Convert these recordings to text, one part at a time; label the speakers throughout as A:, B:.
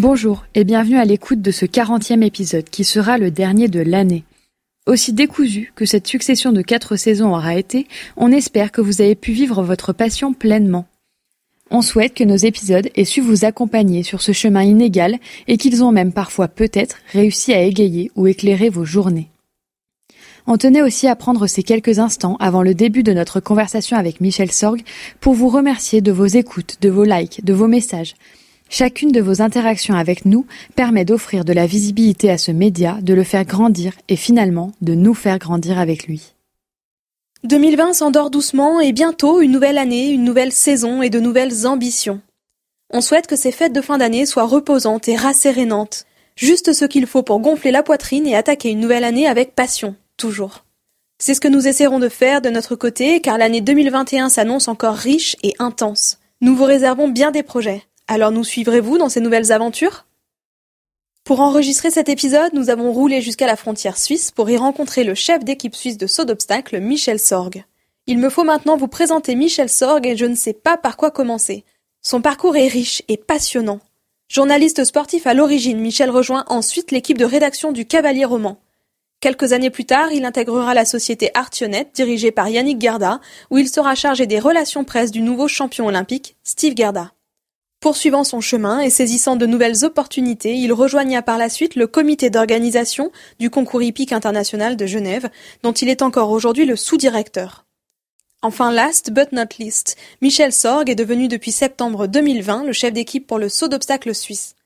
A: Bonjour et bienvenue à l'écoute de ce 40e épisode qui sera le dernier de l'année. Aussi décousu que cette succession de quatre saisons aura été, on espère que vous avez pu vivre votre passion pleinement. On souhaite que nos épisodes aient su vous accompagner sur ce chemin inégal et qu'ils ont même parfois peut-être réussi à égayer ou éclairer vos journées. On tenait aussi à prendre ces quelques instants avant le début de notre conversation avec Michel Sorg pour vous remercier de vos écoutes, de vos likes, de vos messages, Chacune de vos interactions avec nous permet d'offrir de la visibilité à ce média, de le faire grandir et finalement de nous faire grandir avec lui.
B: 2020 s'endort doucement et bientôt une nouvelle année, une nouvelle saison et de nouvelles ambitions. On souhaite que ces fêtes de fin d'année soient reposantes et rassérénantes. Juste ce qu'il faut pour gonfler la poitrine et attaquer une nouvelle année avec passion, toujours. C'est ce que nous essaierons de faire de notre côté car l'année 2021 s'annonce encore riche et intense. Nous vous réservons bien des projets. Alors nous suivrez-vous dans ces nouvelles aventures? Pour enregistrer cet épisode, nous avons roulé jusqu'à la frontière suisse pour y rencontrer le chef d'équipe suisse de saut d'obstacle, Michel Sorg. Il me faut maintenant vous présenter Michel Sorg et je ne sais pas par quoi commencer. Son parcours est riche et passionnant. Journaliste sportif à l'origine, Michel rejoint ensuite l'équipe de rédaction du Cavalier Roman. Quelques années plus tard, il intégrera la société Artionnet, dirigée par Yannick Gerda, où il sera chargé des relations presse du nouveau champion olympique, Steve Gerda. Poursuivant son chemin et saisissant de nouvelles opportunités, il rejoigna par la suite le comité d'organisation du concours hippique international de Genève, dont il est encore aujourd'hui le sous-directeur. Enfin, last but not least, Michel Sorg est devenu depuis septembre 2020 le chef d'équipe pour le saut d'obstacle suisse.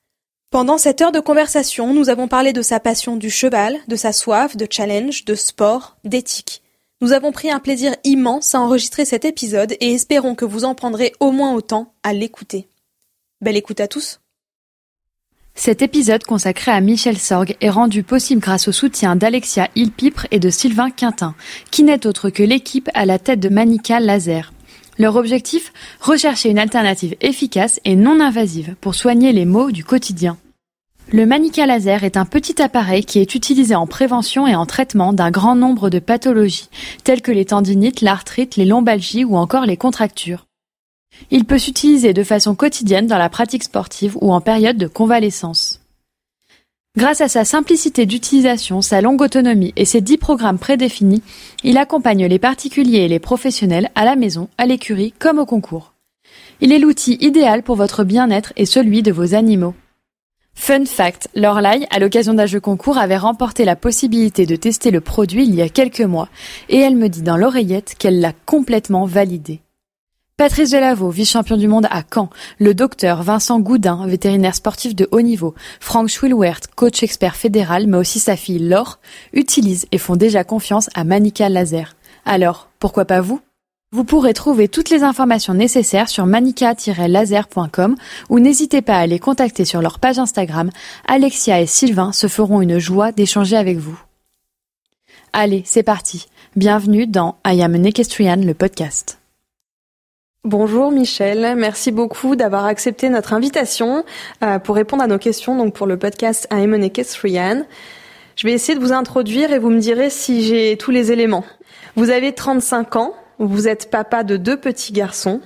B: Pendant cette heure de conversation, nous avons parlé de sa passion du cheval, de sa soif de challenge, de sport, d'éthique. Nous avons pris un plaisir immense à enregistrer cet épisode et espérons que vous en prendrez au moins autant à l'écouter. Belle écoute à tous.
A: Cet épisode consacré à Michel Sorg est rendu possible grâce au soutien d'Alexia Ilpipre et de Sylvain Quintin, qui n'est autre que l'équipe à la tête de Manica Laser. Leur objectif Rechercher une alternative efficace et non invasive pour soigner les maux du quotidien. Le Manica Laser est un petit appareil qui est utilisé en prévention et en traitement d'un grand nombre de pathologies, telles que les tendinites, l'arthrite, les lombalgies ou encore les contractures. Il peut s'utiliser de façon quotidienne dans la pratique sportive ou en période de convalescence. Grâce à sa simplicité d'utilisation, sa longue autonomie et ses dix programmes prédéfinis, il accompagne les particuliers et les professionnels à la maison, à l'écurie comme au concours. Il est l'outil idéal pour votre bien-être et celui de vos animaux. Fun fact, Lorelai, à l'occasion d'un jeu concours, avait remporté la possibilité de tester le produit il y a quelques mois, et elle me dit dans l'oreillette qu'elle l'a complètement validé. Patrice Delavaux, vice-champion du monde à Caen, le docteur Vincent Goudin, vétérinaire sportif de haut niveau, Frank Schwilwert, coach expert fédéral, mais aussi sa fille Laure, utilisent et font déjà confiance à Manica Laser. Alors, pourquoi pas vous? Vous pourrez trouver toutes les informations nécessaires sur manica-laser.com ou n'hésitez pas à les contacter sur leur page Instagram. Alexia et Sylvain se feront une joie d'échanger avec vous. Allez, c'est parti. Bienvenue dans I Am an Equestrian, le podcast.
B: Bonjour Michel, merci beaucoup d'avoir accepté notre invitation euh, pour répondre à nos questions donc pour le podcast Aemone Kestrian. Je vais essayer de vous introduire et vous me direz si j'ai tous les éléments. Vous avez 35 ans, vous êtes papa de deux petits garçons.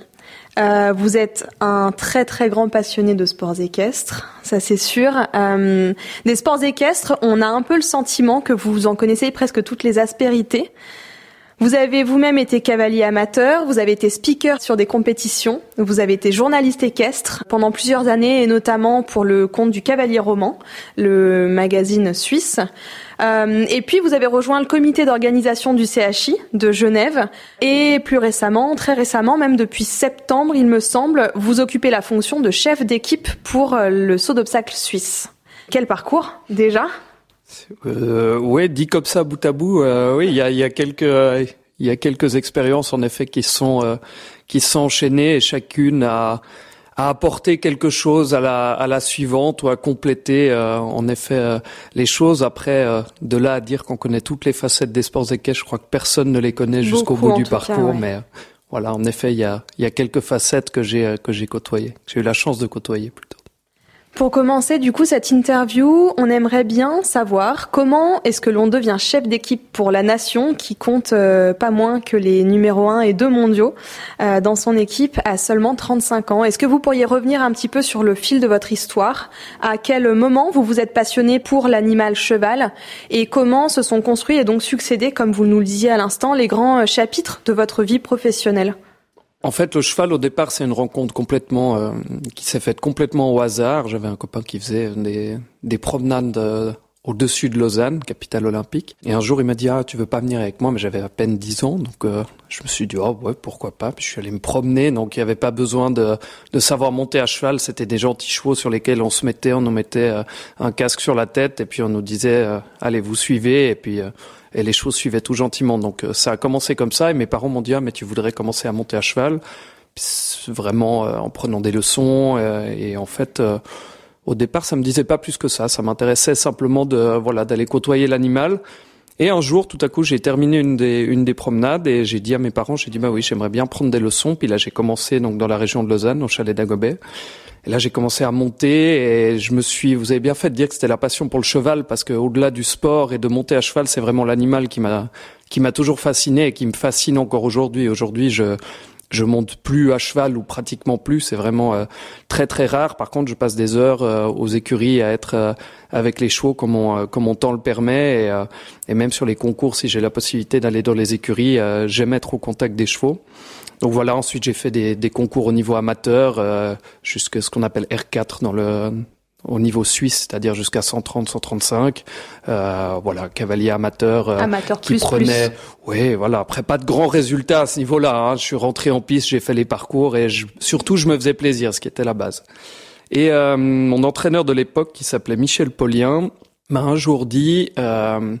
B: Euh, vous êtes un très très grand passionné de sports équestres, ça c'est sûr. Euh, des sports équestres, on a un peu le sentiment que vous en connaissez presque toutes les aspérités. Vous avez vous-même été cavalier amateur, vous avez été speaker sur des compétitions, vous avez été journaliste équestre pendant plusieurs années et notamment pour le compte du Cavalier Roman, le magazine suisse. Euh, et puis vous avez rejoint le comité d'organisation du CHI de Genève et plus récemment, très récemment, même depuis septembre il me semble, vous occupez la fonction de chef d'équipe pour euh, le saut d'obstacle suisse. Quel parcours déjà?
C: Euh, ouais, dit comme ça, bout à bout, euh, oui, il y a, y a, quelques, il y a quelques expériences en effet qui sont euh, qui sont enchaînées et chacune a, a apporté quelque chose à la, à la suivante ou à compléter euh, en effet euh, les choses. Après, de là à dire qu'on connaît toutes les facettes des sports équestres, je crois que personne ne les connaît jusqu'au bout du parcours, mais voilà, en effet, il y a, il y a quelques facettes que j'ai que j'ai côtoyées, j'ai eu la chance de côtoyer plutôt.
B: Pour commencer du coup cette interview, on aimerait bien savoir comment est-ce que l'on devient chef d'équipe pour la nation qui compte euh, pas moins que les numéros 1 et 2 mondiaux euh, dans son équipe à seulement 35 ans. Est-ce que vous pourriez revenir un petit peu sur le fil de votre histoire? À quel moment vous vous êtes passionné pour l'animal cheval? Et comment se sont construits et donc succédés, comme vous nous le disiez à l'instant, les grands euh, chapitres de votre vie professionnelle?
C: En fait, le cheval, au départ, c'est une rencontre complètement euh, qui s'est faite complètement au hasard. J'avais un copain qui faisait des, des promenades euh, au-dessus de Lausanne, capitale olympique. Et un jour, il m'a dit ah tu veux pas venir avec moi Mais j'avais à peine 10 ans, donc euh, je me suis dit oh ouais pourquoi pas. Puis je suis allé me promener, donc il n'y avait pas besoin de, de savoir monter à cheval. C'était des gentils chevaux sur lesquels on se mettait, on nous mettait un casque sur la tête et puis on nous disait allez vous suivez et puis et les choses suivaient tout gentiment. Donc euh, ça a commencé comme ça et mes parents m'ont dit ah mais tu voudrais commencer à monter à cheval, vraiment euh, en prenant des leçons euh, et en fait au départ ça me disait pas plus que ça, ça m'intéressait simplement de voilà d'aller côtoyer l'animal. Et un jour, tout à coup, j'ai terminé une des, une des promenades et j'ai dit à mes parents, j'ai dit, bah oui, j'aimerais bien prendre des leçons. Puis là, j'ai commencé donc dans la région de Lausanne, au chalet d'Agobet. Et là, j'ai commencé à monter et je me suis. Vous avez bien fait de dire que c'était la passion pour le cheval parce que au-delà du sport et de monter à cheval, c'est vraiment l'animal qui m'a qui m'a toujours fasciné et qui me fascine encore aujourd'hui. Aujourd'hui, je je monte plus à cheval ou pratiquement plus. C'est vraiment euh, très très rare. Par contre, je passe des heures euh, aux écuries à être euh, avec les chevaux comme mon comme mon temps le permet et, et même sur les concours, si j'ai la possibilité d'aller dans les écuries, j'aime être au contact des chevaux. Donc voilà, ensuite j'ai fait des, des, concours au niveau amateur, euh, jusqu'à ce qu'on appelle R4 dans le au niveau suisse, c'est-à-dire jusqu'à 130, 135. Euh, voilà, cavalier amateur,
B: euh, amateur
C: qui
B: plus,
C: prenait. Oui, voilà. Après, pas de grands résultats à ce niveau-là. Hein. Je suis rentré en piste, j'ai fait les parcours et je, surtout je me faisais plaisir, ce qui était la base. Et euh, mon entraîneur de l'époque, qui s'appelait Michel Paulien, m'a un jour dit euh,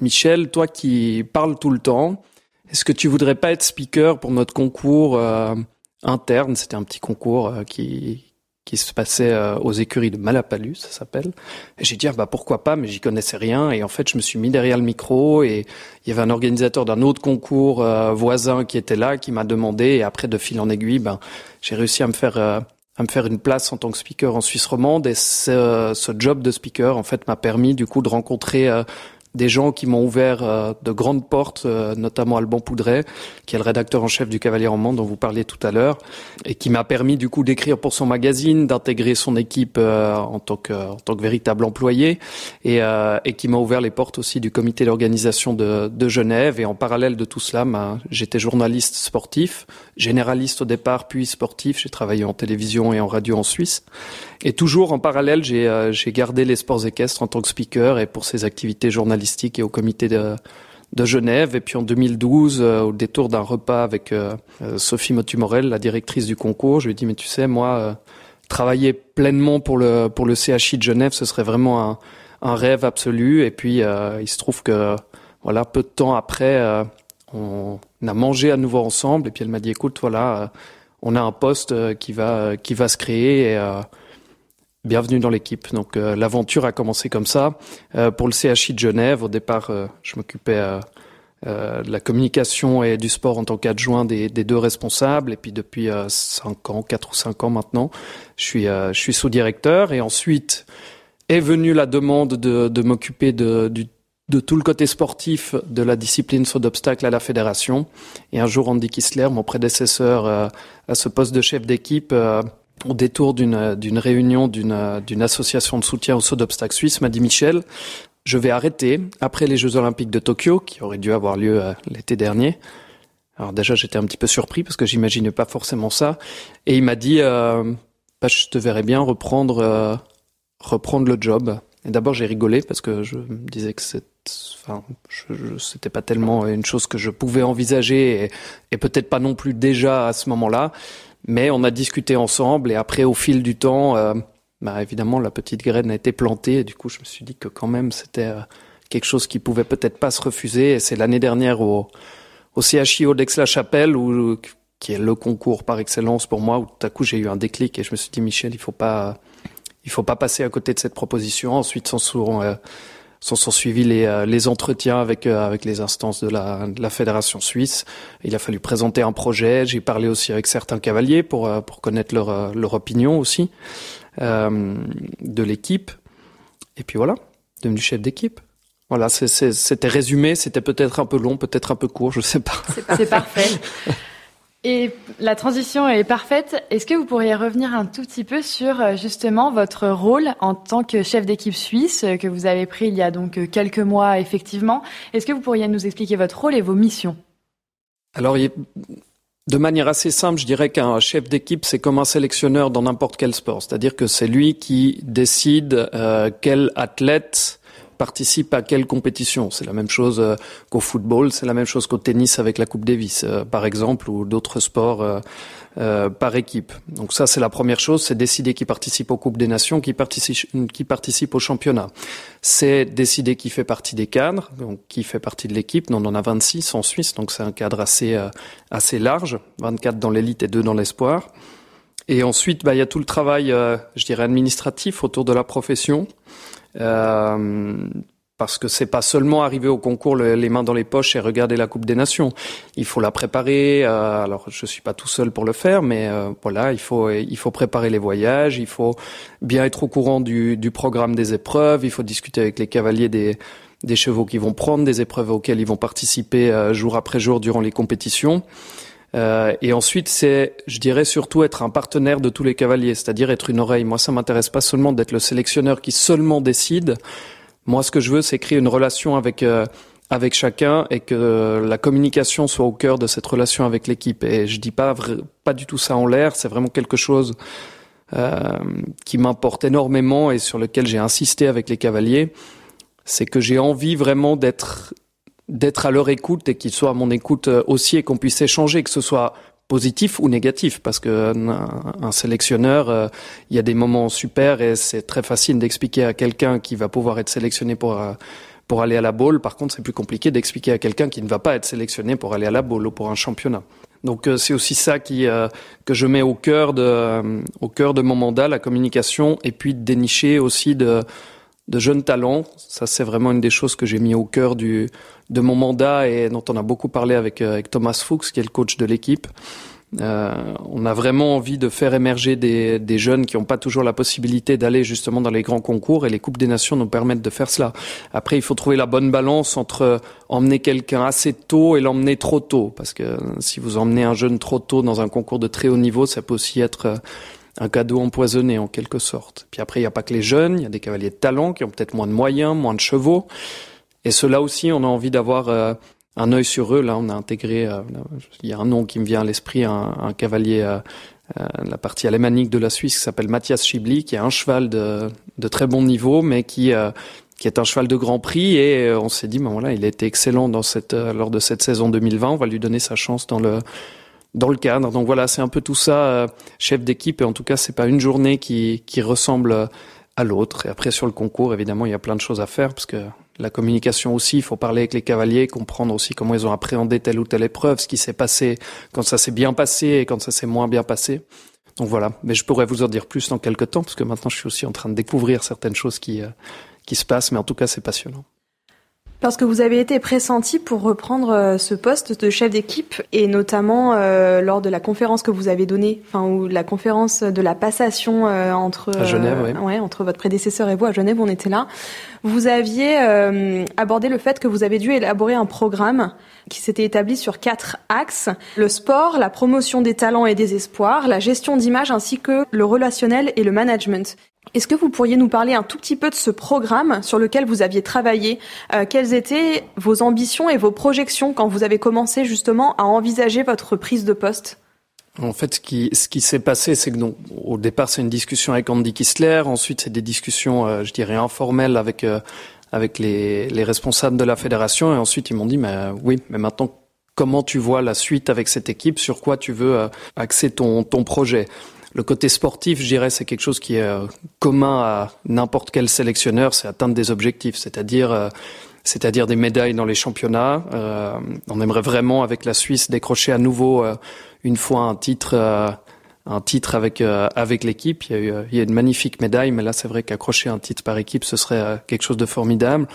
C: Michel, toi qui parles tout le temps, est-ce que tu voudrais pas être speaker pour notre concours euh, interne? C'était un petit concours euh, qui qui se passait euh, aux écuries de Malapalus, ça s'appelle. Et j'ai dit ah, bah pourquoi pas, mais j'y connaissais rien. Et en fait, je me suis mis derrière le micro et il y avait un organisateur d'un autre concours voisin qui était là, qui m'a demandé. Et après, de fil en aiguille, ben j'ai réussi à me faire à me faire une place en tant que speaker en Suisse romande. Et ce, ce job de speaker, en fait, m'a permis du coup de rencontrer des gens qui m'ont ouvert euh, de grandes portes, euh, notamment Alban Poudret, qui est le rédacteur en chef du Cavalier en Monde dont vous parliez tout à l'heure, et qui m'a permis du coup d'écrire pour son magazine, d'intégrer son équipe euh, en tant que en tant que véritable employé, et, et qui m'a ouvert les portes aussi du comité d'organisation de, de Genève. Et en parallèle de tout cela, ben, j'étais journaliste sportif, généraliste au départ, puis sportif. J'ai travaillé en télévision et en radio en Suisse. Et toujours en parallèle, j'ai j'ai gardé les sports équestres en tant que speaker et pour ces activités journalistiques et au comité de, Genève. Et puis en 2012, euh, au détour d'un repas avec euh, euh, Sophie Motumorel, la directrice du concours, je lui ai dit, mais tu sais, moi, travailler pleinement pour le, pour le CHI de Genève, ce serait vraiment un, rêve absolu. Et puis, il se trouve que, voilà, peu de temps après, on a mangé à nouveau ensemble. Et puis elle m'a dit, écoute, voilà, on a un poste qui va, qui va se créer. Bienvenue dans l'équipe. Donc euh, l'aventure a commencé comme ça. Euh, pour le CHI de Genève, au départ, euh, je m'occupais de la communication et du sport en tant qu'adjoint des, deux responsables. Et puis depuis cinq ans, quatre ou cinq ans maintenant, je suis, sous-directeur. Et ensuite est venue la demande de, m'occuper de, tout le côté sportif de la discipline saut d'obstacle à la fédération. Et un jour, Andy Kissler, mon prédécesseur à ce poste de chef d'équipe, au détour d'une réunion d'une association de soutien au saut d'obstacles suisse, m'a dit Michel, je vais arrêter après les Jeux Olympiques de Tokyo, qui auraient dû avoir lieu euh, l'été dernier. Alors déjà, j'étais un petit peu surpris parce que j'imaginais pas forcément ça. Et il m'a dit, euh, bah, je te verrais bien reprendre euh, reprendre le job. Et d'abord, j'ai rigolé parce que je me disais que c'est, enfin, je, c'était pas tellement une chose que je pouvais envisager et, et peut-être pas non plus déjà à ce moment-là. Mais on a discuté ensemble et après, au fil du temps, euh, bah, évidemment, la petite graine a été plantée. Et du coup, je me suis dit que quand même, c'était euh, quelque chose qui pouvait peut-être pas se refuser. Et c'est l'année dernière au, au CHIO d'Aix-la-Chapelle, qui est le concours par excellence pour moi, où tout à coup j'ai eu un déclic et je me suis dit, Michel, il faut pas, il faut pas passer à côté de cette proposition. Ensuite, s'en sont, euh, sont, sont suivis les, euh, les entretiens avec, euh, avec les instances de la, de la fédération suisse. Il a fallu présenter un projet. J'ai parlé aussi avec certains cavaliers pour, euh, pour connaître leur, leur opinion aussi. de l'équipe. Et puis voilà, devenu chef d'équipe. Voilà, c'était résumé, c'était peut-être un peu long, peut-être un peu court, je sais pas.
A: C'est parfait. Et la transition est parfaite. Est-ce que vous pourriez revenir un tout petit peu sur euh, justement votre rôle en tant que chef d'équipe suisse euh, que vous avez pris il y a donc euh, quelques mois effectivement? Est-ce que vous pourriez nous expliquer votre rôle et vos missions?
C: Alors, de manière assez simple, je dirais qu'un chef d'équipe, c'est comme un sélectionneur dans n'importe quel sport. C'est-à-dire que c'est lui qui décide quel athlète participe à quelle compétition. C'est la même chose euh, qu'au football, c'est la même chose qu'au tennis avec la Coupe Davis, euh, par exemple, ou d'autres sports euh, par équipe. Donc ça, c'est la première chose, c'est décider qui participe aux Coupes des Nations, qui participe, qui participe au championnat. C'est décider qui fait partie des cadres, donc qui fait partie de l'équipe. On en a 26 en Suisse, donc c'est un cadre assez assez large, 24 dans l'élite et 2 dans l'espoir. Et ensuite, bah, il y a tout le travail, je dirais, administratif autour de la profession. Euh, parce que c'est pas seulement arriver au concours les mains dans les poches et regarder la Coupe des Nations. Il faut la préparer. Euh, alors je suis pas tout seul pour le faire, mais euh, voilà, il faut il faut préparer les voyages. Il faut bien être au courant du, du programme des épreuves. Il faut discuter avec les cavaliers des des chevaux qui vont prendre, des épreuves auxquelles ils vont participer jour après jour durant les compétitions. Euh, et ensuite, c'est, je dirais surtout être un partenaire de tous les cavaliers, c'est-à-dire être une oreille. Moi, ça m'intéresse pas seulement d'être le sélectionneur qui seulement décide. Moi, ce que je veux, c'est créer une relation avec euh, avec chacun et que la communication soit au cœur de cette relation avec l'équipe. Et je dis pas pas du tout ça en l'air. C'est vraiment quelque chose euh, qui m'importe énormément et sur lequel j'ai insisté avec les cavaliers. C'est que j'ai envie vraiment d'être d'être à leur écoute et qu'ils soient à mon écoute euh, aussi et qu'on puisse échanger, que ce soit positif ou négatif, parce que euh, un, sélectionneur, euh, il y a des moments super et c'est très facile d'expliquer à quelqu'un qui va pouvoir être sélectionné pour pour aller à la bowl. Par contre, c'est plus compliqué d'expliquer à quelqu'un qui ne va pas être sélectionné pour aller à la bowl ou pour un championnat. Donc c'est aussi ça qui que je mets au cœur de au cœur de mon mandat, la communication, et puis de dénicher aussi de de jeunes talents. Ça, c'est vraiment une des choses que j'ai mis au cœur du, de mon mandat et dont on a beaucoup parlé avec, euh, avec Thomas Fuchs, qui est le coach de l'équipe. Euh, on a vraiment envie de faire émerger des, des jeunes qui n'ont pas toujours la possibilité d'aller justement dans les grands concours et les Coupes des Nations nous permettent de faire cela. Après, il faut trouver la bonne balance entre emmener quelqu'un assez tôt et l'emmener trop tôt. Parce que si vous emmenez un jeune trop tôt dans un concours de très haut niveau, ça peut aussi être euh, un cadeau empoisonné en quelque sorte. Puis après, il n'y a pas que les jeunes, il y a des cavaliers de talent qui ont peut-être moins de moyens, moins de chevaux. Et ceux-là aussi, on a envie d'avoir euh, un œil sur eux. Là, on a intégré, euh, il y a un nom qui me vient à l'esprit, un, cavalier, euh, la partie alémanique de la Suisse qui s'appelle Mathias Schibli, qui a un cheval de, très bon niveau, mais qui qui est un cheval de Grand Prix et on s'est dit ben voilà il a été excellent lors de cette saison 2020 on va lui donner sa chance dans le dans le cadre. Donc voilà, c'est un peu tout ça, euh, chef d'équipe. Et en tout cas, c'est pas une journée qui, qui ressemble à l'autre. Et après, sur le concours, évidemment, il y a plein de choses à faire parce que la communication aussi, il faut parler avec les cavaliers, comprendre aussi comment ils ont appréhendé telle ou telle épreuve, ce qui s'est passé, quand ça s'est bien passé et quand ça s'est moins bien passé. Donc voilà, mais je pourrais vous en dire plus dans quelques temps, parce que maintenant je suis aussi en train de découvrir certaines choses qui, euh, qui se passent, mais en tout cas c'est passionnant.
B: Parce que vous avez été pressenti pour reprendre euh, ce poste de chef d'équipe et notamment euh, lors de la conférence que vous avez donnée, enfin ou la conférence de la passation euh, entre
C: Genève,
B: ouais, entre votre prédécesseur et vous à Genève, on était là. Vous aviez abordé le fait que vous avez dû élaborer un programme qui s'était établi sur quatre axes le sport, la promotion des talents et des espoirs, la gestion d'image ainsi que le relationnel et le management. Est-ce que vous pourriez nous parler un tout petit peu de ce programme sur lequel vous aviez travaillé? Euh, Quelles étaient vos ambitions et vos projections quand vous avez commencé justement à envisager votre prise de poste?
C: En fait, ce qui, s'est passé, c'est que donc, au départ, c'est une discussion avec Andy Kistler. Ensuite, c'est des discussions, euh, je dirais, informelles avec euh, avec les, les, responsables de la fédération. Et ensuite, ils m'ont dit, mais oui, mais maintenant, comment tu vois la suite avec cette équipe? Sur quoi tu veux axer ton ton projet? Le côté sportif, je dirais, c'est quelque chose qui est euh, commun à n'importe quel sélectionneur, c'est atteindre des objectifs, c'est-à-dire euh, c'est-à-dire des médailles dans les championnats. Euh, on aimerait vraiment, avec la Suisse, décrocher à nouveau une fois un titre, un titre avec avec l'équipe. Il y a eu, une magnifique médaille, mais là, c'est vrai qu'accrocher un titre par équipe, ce serait quelque chose de formidable.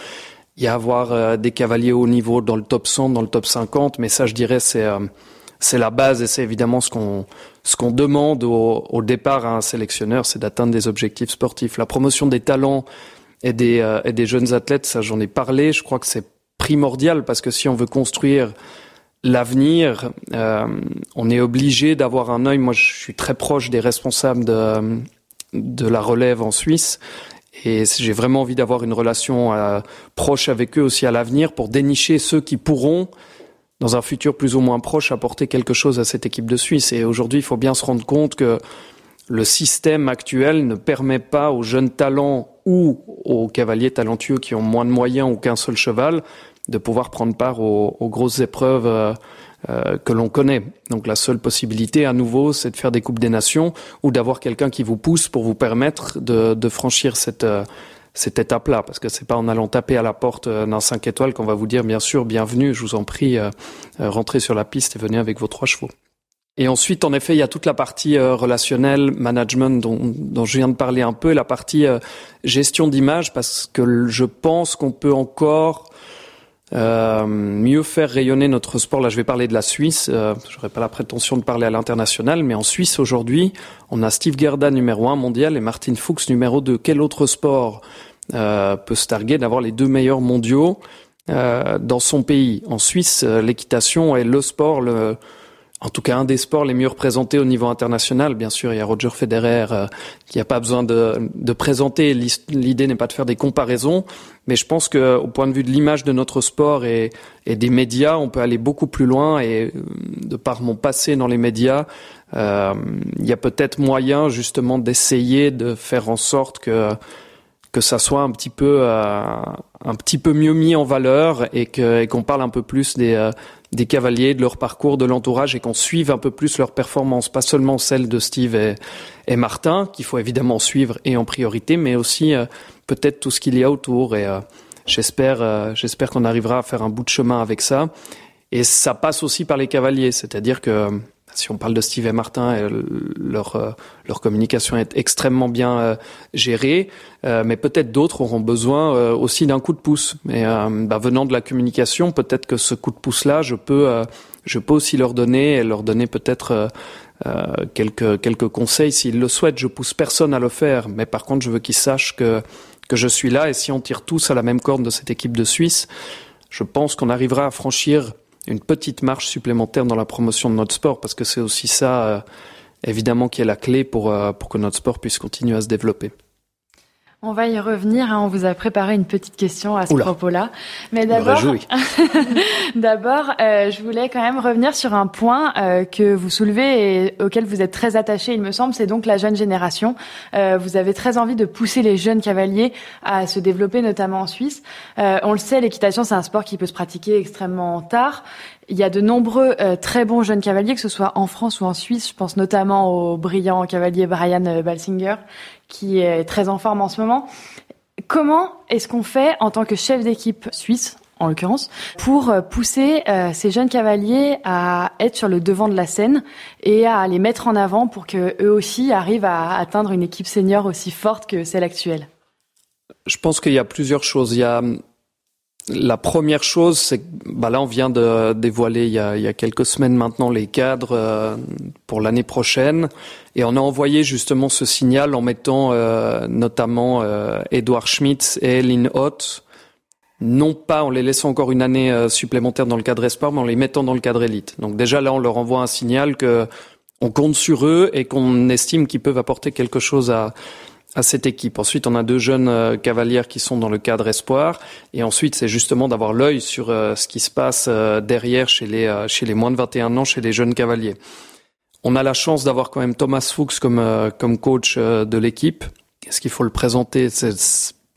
C: Il y a avoir des cavaliers haut niveau dans le top 100, dans le top 50, mais ça, je dirais, c'est c'est la base et c'est évidemment ce qu'on ce qu'on demande au, au, départ à un sélectionneur, c'est d'atteindre des objectifs sportifs. La promotion des talents et des, euh, et des jeunes athlètes, ça j'en ai parlé. Je crois que c'est primordial parce que si on veut construire l'avenir, euh, on est obligé d'avoir un œil. Moi, je suis très proche des responsables de, de la relève en Suisse. Et j'ai vraiment envie d'avoir une relation euh, proche avec eux aussi à l'avenir pour dénicher ceux qui pourront dans un futur plus ou moins proche, apporter quelque chose à cette équipe de Suisse. Et aujourd'hui, il faut bien se rendre compte que le système actuel ne permet pas aux jeunes talents ou aux cavaliers talentueux qui ont moins de moyens ou qu'un seul cheval de pouvoir prendre part aux, grosses épreuves euh, euh, que l'on connaît. Donc la seule possibilité à nouveau, c'est de faire des coupes des nations ou d'avoir quelqu'un qui vous pousse pour vous permettre de, de franchir cette euh, cette étape-là, parce que c'est pas en allant taper à la porte euh, d'un 5 étoiles qu'on va vous dire bien sûr, bienvenue, je vous en prie, euh, euh, rentrez sur la piste et venez avec vos trois chevaux. Et ensuite, en effet, il y a toute la partie relationnelle, management dont, dont, je viens de parler un peu, la partie gestion d'image, parce que je pense qu'on peut encore euh, mieux faire rayonner notre sport. Là, je vais parler de la Suisse. Euh, J'aurais pas la prétention de parler à l'international, mais en Suisse aujourd'hui, on a Steve Gerda numéro un mondial et Martin Fuchs numéro 2. Quel autre sport euh, peut se targuer d'avoir les deux meilleurs mondiaux euh, dans son pays? En Suisse, euh, l'équitation est le sport le en tout cas un des sports les mieux représentés au niveau international. Bien sûr, il y a Roger Federer euh, qui n'a pas besoin de, de présenter. L'idée n'est pas de faire des comparaisons, mais je pense que au point de vue de l'image de notre sport et, et, des médias, on peut aller beaucoup plus loin. Et euh, de par mon passé dans les médias, euh, il y a peut-être moyen justement d'essayer de faire en sorte que que ça soit un petit peu euh, un petit peu mieux mis en valeur et que qu'on parle un peu plus des euh, des cavaliers, de leur parcours, de l'entourage et qu'on suive un peu plus leur performance, pas seulement celle de Steve et, Martin qu'il faut évidemment suivre et en priorité, mais aussi euh, peut-être tout ce qu'il y a autour. Et j'espère j'espère qu'on arrivera à faire un bout de chemin avec ça. Et ça passe aussi par les cavaliers, c'est-à-dire que si on parle de Steve et Martin, euh, leur euh, leur communication est extrêmement bien euh, gérée, mais peut-être d'autres auront besoin aussi d'un coup de pouce. Et bah, venant de la communication, peut-être que ce coup de pouce-là, je peux je peux aussi leur donner et leur donner peut-être quelques quelques conseils s'ils le souhaitent. Je pousse personne à le faire, mais par contre, je veux qu'ils sachent que que je suis là et si on tire tous à la même corde de cette équipe de Suisse, je pense qu'on arrivera à franchir une petite marche supplémentaire dans la promotion de notre sport, parce que c'est aussi ça, euh, évidemment, qui est la clé pour, euh, pour que notre sport puisse continuer à se développer.
A: On va y revenir. Hein. On vous a préparé une petite question à ce propos-là. Mais d'abord, d'abord, euh, je voulais quand même revenir sur un point euh, que vous soulevez et auquel vous êtes très attaché, il me semble. C'est donc la jeune génération. Euh, vous avez très envie de pousser les jeunes cavaliers à se développer, notamment en Suisse. Euh, on le sait, l'équitation, c'est un sport qui peut se pratiquer extrêmement tard. Il y a de nombreux euh, très bons jeunes cavaliers, que ce soit en France ou en Suisse. Je pense notamment au brillant cavalier Brian euh, Balsinger, qui est très en forme en ce moment. Comment est-ce qu'on fait en tant que chef d'équipe suisse, en l'occurrence, pour euh, pousser ces jeunes cavaliers à être sur le devant de la scène et à les mettre en avant pour que eux aussi arrivent à atteindre une équipe senior aussi forte que celle actuelle?
C: Je pense qu'il y a plusieurs choses. Il y a la première chose, c'est que bah là, on vient de dévoiler il y a, il y a quelques semaines maintenant les cadres euh, pour l'année prochaine, et on a envoyé justement ce signal en mettant euh, notamment euh, Edouard Schmitz et Lynn Hoth, non pas en les laissant encore une année euh, supplémentaire dans le cadre espoir, mais en les mettant dans le cadre élite. Donc déjà là, on leur envoie un signal que on compte sur eux et qu'on estime qu'ils peuvent apporter quelque chose à à cette équipe. Ensuite, on a deux jeunes euh, cavalières qui sont dans le cadre espoir. Et ensuite, c'est justement d'avoir l'œil sur euh, ce qui se passe euh, derrière chez les, chez les moins de 21 ans, chez les jeunes cavaliers. On a la chance d'avoir quand même Thomas Fuchs comme, coach de l'équipe. Est-ce qu'il faut le présenter?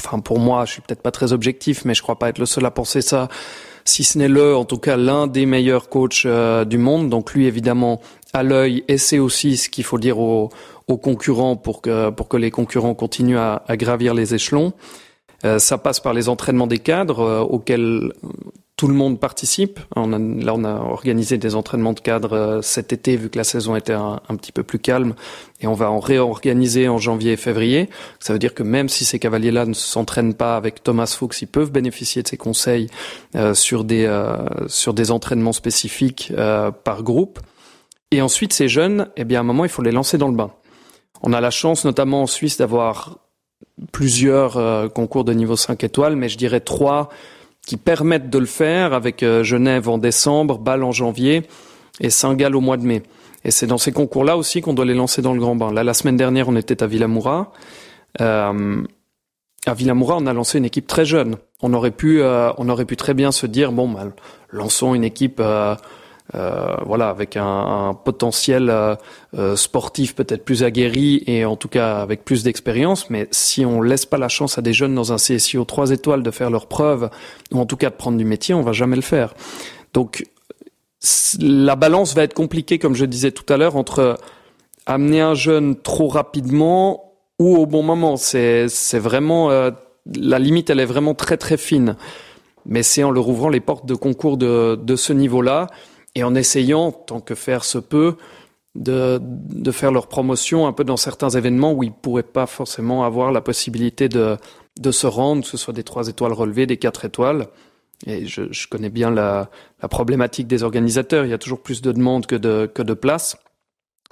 C: Enfin, pour moi, je suis peut-être pas très objectif, mais je crois pas être le seul à penser ça. Si ce n'est le, en tout cas, l'un des meilleurs coachs du monde. Donc lui, évidemment, à l'œil, et c'est aussi ce qu'il faut dire aux, aux concurrents pour que, pour que les concurrents continuent à, à gravir les échelons. Euh, ça passe par les entraînements des cadres euh, auxquels tout le monde participe. On a, là, on a organisé des entraînements de cadres euh, cet été, vu que la saison était un, un, petit peu plus calme, et on va en réorganiser en janvier et février. Ça veut dire que même si ces cavaliers-là ne s'entraînent pas avec Thomas Fuchs, ils peuvent bénéficier de ses conseils euh, sur des sur des entraînements spécifiques par groupe. Et ensuite, ces jeunes, eh bien, à un moment, il faut les lancer dans le bain. On a la chance, notamment en Suisse, d'avoir plusieurs euh, concours de niveau 5 étoiles, mais je dirais trois qui permettent de le faire avec euh, Genève en décembre, Bâle en janvier et Saint-Gall au mois de mai. Et c'est dans ces concours-là aussi qu'on doit les lancer dans le grand bain. Là, la semaine dernière, on était à Villamoura. Euh, à Villamoura, on a lancé une équipe très jeune. On aurait pu, on aurait pu très bien se dire, bon, bah, lançons une équipe euh, voilà, avec un, un potentiel euh, euh, sportif peut-être plus aguerri et en tout cas avec plus d'expérience. Mais si on laisse pas la chance à des jeunes dans un CSIO 3 étoiles de faire leurs preuves ou en tout cas de prendre du métier, on va jamais le faire. Donc la balance va être compliquée, comme je disais tout à l'heure, entre amener un jeune trop rapidement ou au bon moment. C'est vraiment la limite, elle est vraiment très très fine. Mais c'est en leur ouvrant les portes de concours de, de ce niveau-là et en essayant, tant que faire se peut, de, de faire leur promotion un peu dans certains événements où ils pourraient pas forcément avoir la possibilité de, de se rendre, que ce soit des trois étoiles relevées, des quatre étoiles. Et je, je connais bien la, la, problématique des organisateurs. Il y a toujours plus de demandes que de, que de places.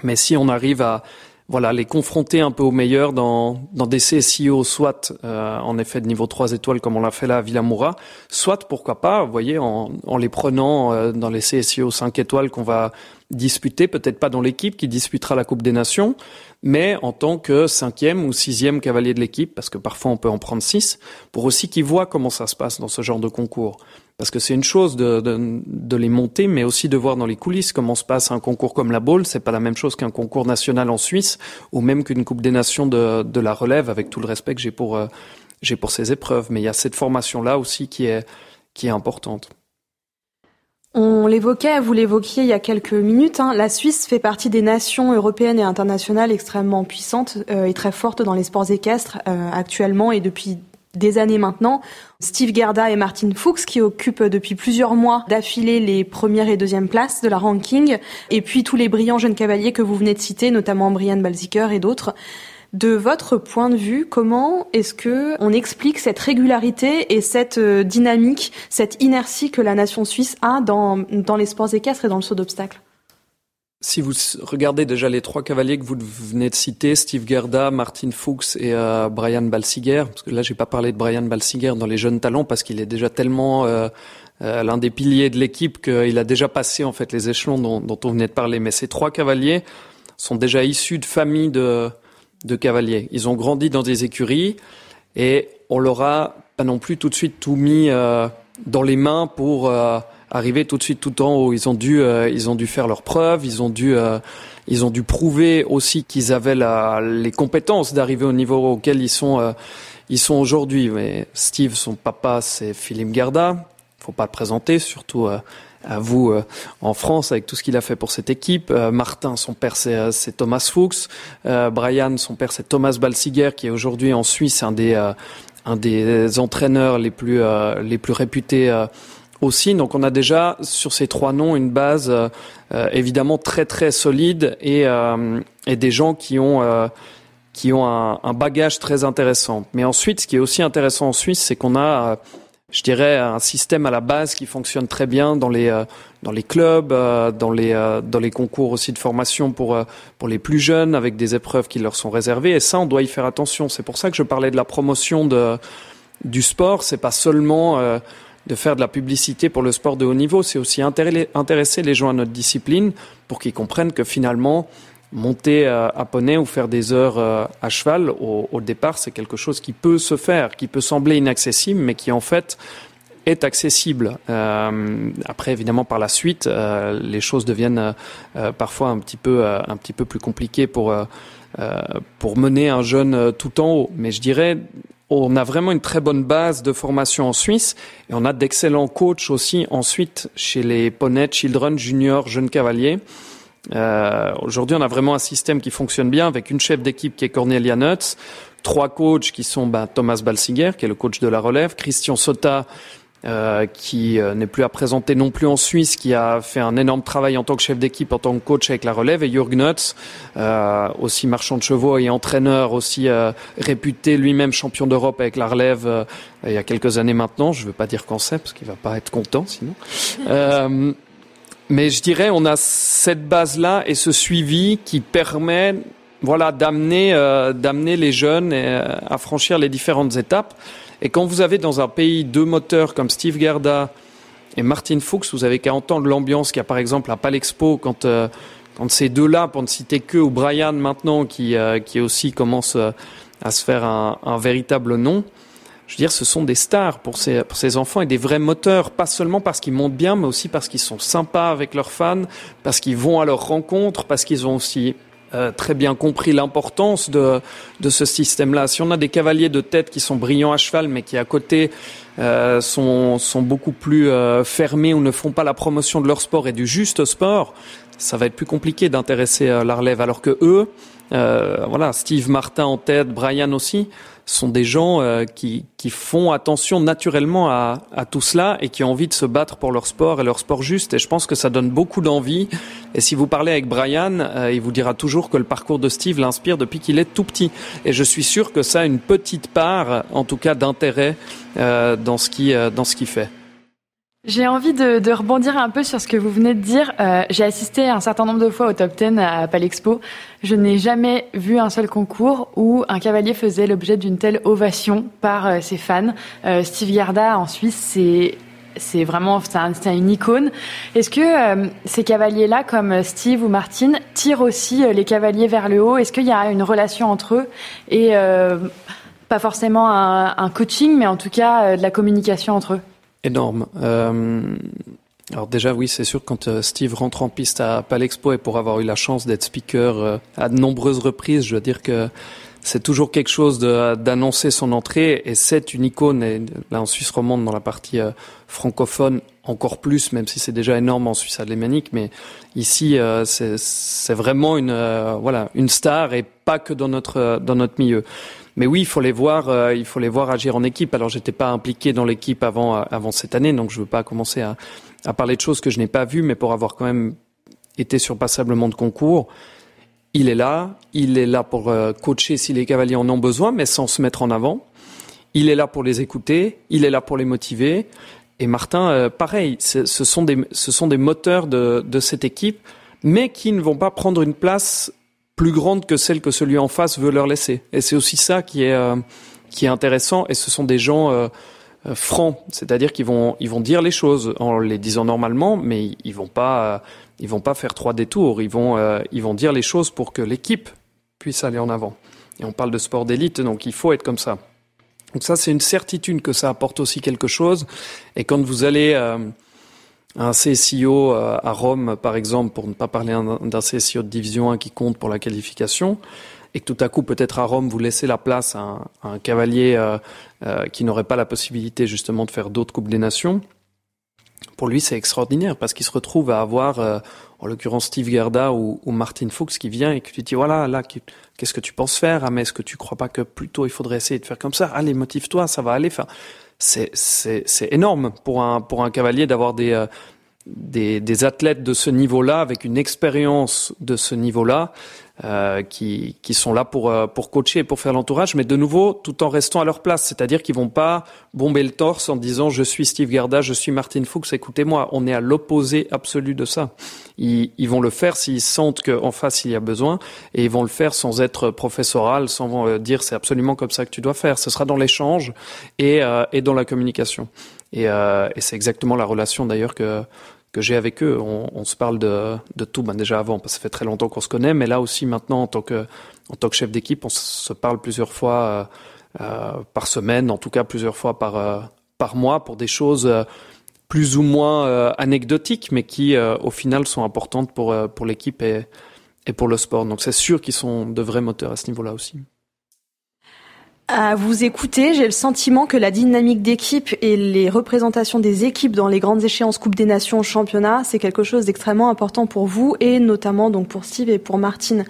C: Mais si on arrive à, voilà, les confronter un peu aux meilleurs dans, dans des CSIO, soit euh, en effet de niveau 3 étoiles comme on l'a fait là à Villamoura, soit pourquoi pas, vous voyez, en, en les prenant euh, dans les CSIO 5 étoiles qu'on va disputer, peut-être pas dans l'équipe qui disputera la Coupe des Nations, mais en tant que cinquième ou sixième cavalier de l'équipe, parce que parfois on peut en prendre six, pour aussi qu'ils voient comment ça se passe dans ce genre de concours. Parce que c'est une chose de, les monter, mais aussi de voir dans les coulisses comment se passe un concours comme la Baule. C'est pas la même chose qu'un concours national en Suisse, ou même qu'une Coupe des Nations de, la relève, avec tout le respect que j'ai pour, euh, j'ai pour ces épreuves. Mais il y a cette formation-là aussi qui est, qui est importante.
B: On l'évoquait, vous l'évoquiez il y a quelques minutes, hein, la Suisse fait partie des nations européennes et internationales extrêmement puissantes euh, et très fortes dans les sports équestres euh, actuellement et depuis des années maintenant. Steve Gerda et Martin Fuchs qui occupent depuis plusieurs mois d'affilée les premières et deuxièmes places de la ranking et puis tous les brillants jeunes cavaliers que vous venez de citer, notamment Brian Balziker et d'autres. De votre point de vue, comment est-ce que on explique cette régularité et cette euh, dynamique, cette inertie que la nation suisse a dans, dans les sports équestres et dans le saut d'obstacles?
C: Si vous regardez déjà les trois cavaliers que vous venez de citer, Steve Gerda, Martin Fuchs et euh, Brian Balsiger, parce que là j'ai pas parlé de Brian Balsiger dans les jeunes talents parce qu'il est déjà tellement euh, euh, l'un des piliers de l'équipe qu'il a déjà passé en fait les échelons dont, on venait de parler. Mais ces trois cavaliers sont déjà issus de familles de, de cavaliers. Ils ont grandi dans des écuries et on leur a pas non plus tout de suite tout mis euh, dans les mains pour arriver tout de suite tout en haut. Ils ont dû, euh, ils ont dû faire leurs preuves, ils ont dû, euh, ils ont dû prouver aussi qu'ils avaient la, les compétences d'arriver au niveau auquel ils sont, euh, ils sont aujourd'hui. Mais Steve, son papa, c'est Philippe Garda. Faut pas le présenter, surtout à vous euh, en France avec tout ce qu'il a fait pour cette équipe. Euh, Martin, son père, c'est, euh, Thomas Fuchs. Brian, son père, c'est Thomas Balsiger, qui est aujourd'hui en Suisse un des un des entraîneurs les plus les plus réputés Donc on a déjà sur ces trois noms une base évidemment très très solide et et des gens qui ont qui ont un, bagage très intéressant. Mais ensuite, ce qui est aussi intéressant en Suisse, c'est qu'on a je dirais, un système à la base qui fonctionne très bien dans les euh, dans les clubs, euh, dans les euh, dans les concours aussi de formation pour pour les plus jeunes, avec des épreuves qui leur sont réservées. Et ça, on doit y faire attention. C'est pour ça que je parlais de la promotion du sport. C'est pas seulement de faire de la publicité pour le sport de haut niveau, c'est aussi intéresser les gens à notre discipline pour qu'ils comprennent que finalement monter à poney ou faire des heures à cheval au, départ, c'est quelque chose qui peut se faire, qui peut sembler inaccessible, mais qui en fait est accessible. Euh, après, évidemment, par la suite, euh, les choses deviennent euh, parfois un petit peu un petit peu plus compliquées pour pour mener un jeune tout en haut. Mais je dirais, on a vraiment une très bonne base de formation en Suisse et on a d'excellents coachs aussi ensuite chez les Poney, Children, Junior, Jeunes Cavaliers. Euh, Aujourd'hui, on a vraiment un système qui fonctionne bien avec une chef d'équipe qui est Cornelia Nuts, trois coachs qui sont ben, Thomas Balsinger, qui est le coach de la relève, Christian Sota, euh, qui euh, n'est plus à présenter non plus en Suisse, qui a fait un énorme travail en tant que chef d'équipe, en tant que coach avec la relève, et Jürg Nutz, euh, aussi marchand de chevaux et entraîneur, aussi euh, réputé lui-même champion d'Europe avec la relève euh, il y a quelques années maintenant. Je ne veux pas dire quand c'est, parce qu'il va pas être content sinon. Mais je dirais, on a cette base-là et ce suivi qui permet, voilà, d'amener, euh, d'amener les jeunes à franchir les différentes étapes. Et quand vous avez dans un pays deux moteurs comme Steve Gerda et Martin Fuchs, vous avez qu'à entendre l'ambiance qu'il y a par exemple à Palexpo quand euh, quand ces deux-là, pour ne citer que, ou Brian maintenant qui qui aussi commence à se faire un, un véritable nom je veux dire, ce sont des stars pour ces, pour ces enfants et des vrais moteurs, pas seulement parce qu'ils montent bien, mais aussi parce qu'ils sont sympas avec leurs fans, parce qu'ils vont à leur rencontre, parce qu'ils ont aussi euh, très bien compris l'importance de, de ce système-là. Si on a des cavaliers de tête qui sont brillants à cheval, mais qui à côté euh, sont, sont beaucoup plus euh, fermés ou ne font pas la promotion de leur sport et du juste sport, ça va être plus compliqué d'intéresser la relève. Alors que eux, voilà, Steve Martin en tête, Brian aussi, sont des gens euh, qui, qui font attention naturellement à, à, tout cela et qui ont envie de se battre pour leur sport et leur sport juste. Et je pense que ça donne beaucoup d'envie. Et si vous parlez avec Brian, euh, il vous dira toujours que le parcours de Steve l'inspire depuis qu'il est tout petit. Et je suis sûr que ça a une petite part, en tout cas, d'intérêt euh, dans ce qui dans ce qu'il fait.
A: J'ai envie de, de, rebondir un peu sur ce que vous venez de dire. Euh, J'ai assisté un certain nombre de fois au top 10 à Palexpo. Je n'ai jamais vu un seul concours où un cavalier faisait l'objet d'une telle ovation par euh, ses fans. Euh, Steve Garda en Suisse, c'est c'est vraiment c'est une icône. Est-ce que ces cavaliers-là, comme Steve ou Martine, tirent aussi les cavaliers vers le haut? Est-ce qu'il y a une relation entre eux? Et pas forcément un, un, coaching, mais en tout cas de la communication entre eux?
C: Énorme. Euh, alors déjà, oui, c'est sûr, quand euh, Steve rentre en piste à Palexpo et pour avoir eu la chance d'être speaker euh, à de nombreuses reprises, je veux dire que c'est toujours quelque chose d'annoncer son entrée et c'est une icône. Et là, en Suisse romande, dans la partie euh, francophone, encore plus, même si c'est déjà énorme en Suisse alémanique, mais ici, c'est vraiment une voilà une star et pas que dans notre dans notre milieu. Mais oui, il faut les voir, euh, il faut les voir agir en équipe. Alors, j'étais pas impliqué dans l'équipe avant euh, avant cette année, donc je veux pas commencer à, à parler de choses que je n'ai pas vues, mais pour avoir quand même été sur passablement de concours, il est là, il est là pour euh, coacher si les cavaliers en ont besoin, mais sans se mettre en avant. Il est là pour les écouter, il est là pour les motiver. Et Martin, pareil, ce sont des ce sont des moteurs de de cette équipe, mais qui ne vont pas prendre une place plus grande que celle que celui en face veut leur laisser. Et c'est aussi ça qui est euh, qui est intéressant. Et ce sont des gens euh, euh, francs, c'est-à-dire qu'ils vont ils vont dire les choses en les disant normalement, mais ils vont pas ils vont pas faire trois détours. Ils vont ils vont dire les choses pour que l'équipe puisse aller en avant. Et on parle de sport d'élite, donc il faut être comme ça. Donc ça, c'est une certitude que ça apporte aussi quelque chose. Et quand vous allez un CSIO euh, à Rome, par exemple, pour ne pas parler d'un CSIO de division 1 qui compte pour la qualification, et que tout à coup, peut-être à Rome, vous laissez la place à un, cavalier euh, euh, qui n'aurait pas la possibilité justement de faire d'autres Coupes des Nations, pour lui, c'est extraordinaire parce qu'il se retrouve à avoir, en l'occurrence, Steve Gerda ou, Martin Fuchs qui vient et qui lui dit, voilà, là, qu'est-ce que tu penses faire? Ah, mais est-ce que tu crois pas que plutôt il faudrait essayer de faire comme ça? Allez, motive-toi, ça va aller. Enfin, c'est énorme pour un pour un cavalier d'avoir des, euh, des, des athlètes de ce niveau-là avec une expérience de ce niveau-là euh, qui, qui sont là pour, euh, pour coacher et pour faire l'entourage, mais de nouveau, tout en restant à leur place. C'est-à-dire qu'ils vont pas bomber le torse en disant je suis Steve Gerda, je suis Martin Fuchs, écoutez-moi, on est à l'opposé absolu de ça. Ils, ils vont le faire s'ils sentent qu'en face il y a besoin, et ils vont le faire sans être professoral, sans euh, dire c'est absolument comme ça que tu dois faire. Ce sera dans l'échange et, et dans la communication. Et, et c'est exactement la relation d'ailleurs que que j'ai avec eux. On, on, se parle de, de tout, ben déjà avant, parce que ça fait très longtemps qu'on se connaît, mais là aussi maintenant, en tant que, en tant que chef d'équipe, on se parle plusieurs fois euh, euh, par semaine, en tout cas plusieurs fois par, euh, par mois, pour des choses euh, plus ou moins euh, anecdotiques, mais qui, au final, sont importantes pour, pour l'équipe et, et pour le sport. Donc c'est sûr qu'ils sont de vrais moteurs à ce niveau-là aussi.
B: À vous écouter, j'ai le sentiment que la dynamique d'équipe et les représentations des équipes dans les grandes échéances Coupe des Nations, championnat, c'est quelque chose d'extrêmement important pour vous et notamment donc pour Steve et pour Martine.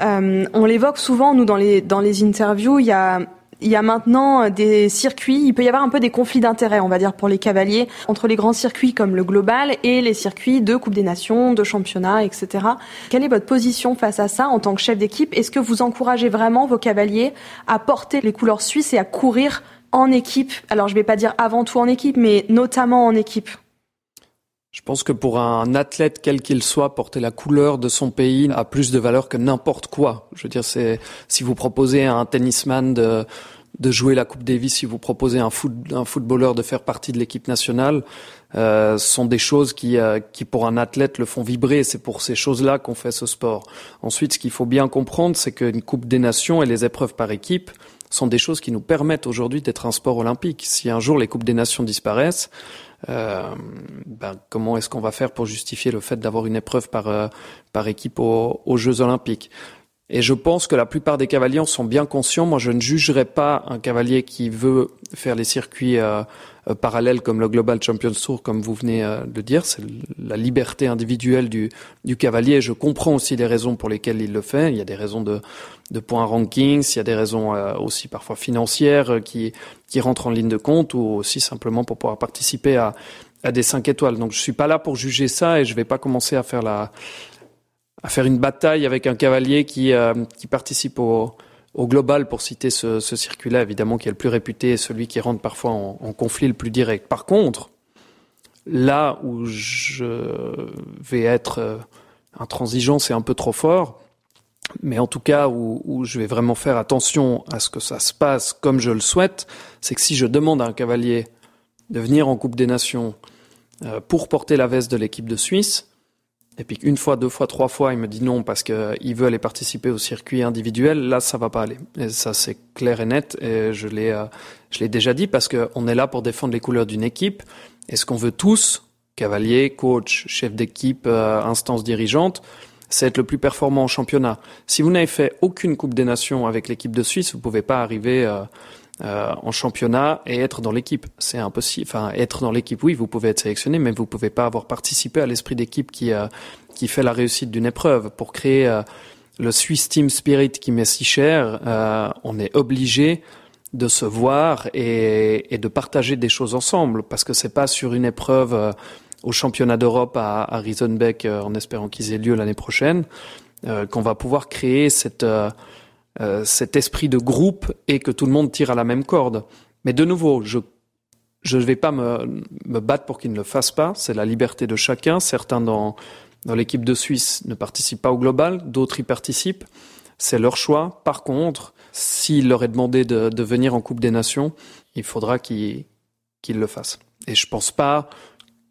B: Euh, on l'évoque souvent nous dans les dans les interviews. Il y a il y a maintenant des circuits, il peut y avoir un peu des conflits d'intérêts, on va dire, pour les cavaliers, entre les grands circuits comme le global et les circuits de Coupe des Nations, de championnat, etc. Quelle est votre position face à ça en tant que chef d'équipe? Est-ce que vous encouragez vraiment vos cavaliers à porter les couleurs suisses et à courir en équipe? Alors, je ne vais pas dire avant tout en équipe, mais notamment en équipe
C: Je pense que pour un athlète quel qu'il soit, porter la couleur de son pays a plus de valeur que n'importe quoi. Je veux dire, c'est si vous proposez à un tennisman de jouer la Coupe Davis, si vous proposez un, foot, un footballeur de faire partie de l'équipe nationale, euh, sont des choses qui, euh, qui pour un athlète le font vibrer. C'est pour ces choses-là qu'on fait ce sport. Ensuite, ce qu'il faut bien comprendre, c'est qu'une Coupe des Nations et les épreuves par équipe sont des choses qui nous permettent aujourd'hui d'être un sport olympique. Si un jour les Coupes des Nations disparaissent, euh, ben, comment est-ce qu'on va faire pour justifier le fait d'avoir une épreuve par, euh, par équipe aux, aux Jeux olympiques? Et je pense que la plupart des cavaliers en sont bien conscients. Moi, je ne jugerai pas un cavalier qui veut faire les circuits euh, euh, parallèles comme le Global Champions Tour, comme vous venez euh, de dire. C'est la liberté individuelle du, du cavalier. Je comprends aussi les raisons pour lesquelles il le fait. Il y a des raisons de, de points rankings, il y a des raisons aussi parfois financières qui, qui rentrent en ligne de compte, ou aussi simplement pour pouvoir participer à, à des cinq étoiles. Donc, je suis pas là pour juger ça et je vais pas commencer à faire la à faire une bataille avec un cavalier qui, euh, qui participe au, au global, pour citer ce, ce circuit-là, évidemment, qui est le plus réputé et celui qui rentre parfois en, en, conflit le plus direct. Par contre, là où je vais être euh, intransigeant, c'est un peu trop fort, mais en tout cas où, où, je vais vraiment faire attention à ce que ça se passe comme je le souhaite, c'est que si je demande à un cavalier de venir en Coupe des Nations euh, pour porter la veste de l'équipe de Suisse, et puis une fois, deux fois, trois fois, il me dit non parce qu'il veut aller participer au circuit individuel. Là, ça va pas aller. Et ça, c'est clair et net. Et je l'ai, euh, je l'ai déjà dit parce qu'on est là pour défendre les couleurs d'une équipe. Et ce qu'on veut tous, cavalier, coach, chef d'équipe, euh, instance dirigeante, c'est être le plus performant en championnat. Si vous n'avez fait aucune Coupe des Nations avec l'équipe de Suisse, vous pouvez pas arriver euh, euh, en championnat et être dans l'équipe. C'est impossible. Enfin, être dans l'équipe, oui, vous pouvez être sélectionné, mais vous pouvez pas avoir participé à l'esprit d'équipe qui euh, qui fait la réussite d'une épreuve. Pour créer euh, le Swiss Team Spirit qui m'est si cher, euh, on est obligé de se voir et, et, de partager des choses ensemble, parce que c'est pas sur une épreuve euh, au championnat d'Europe à, à Riesenbeck, en espérant qu'ils aient lieu l'année prochaine, qu'on va pouvoir créer cette euh, cet esprit de groupe et que tout le monde tire à la même corde. Mais de nouveau, je je ne vais pas me, me battre pour qu'ils ne le fassent pas. C'est la liberté de chacun. Certains dans dans l'équipe de Suisse ne participent pas au global, d'autres y participent. C'est leur choix. Par contre, s'il leur est demandé de, de, venir en Coupe des Nations, il faudra qu'ils qu'ils le fassent. Et je pense pas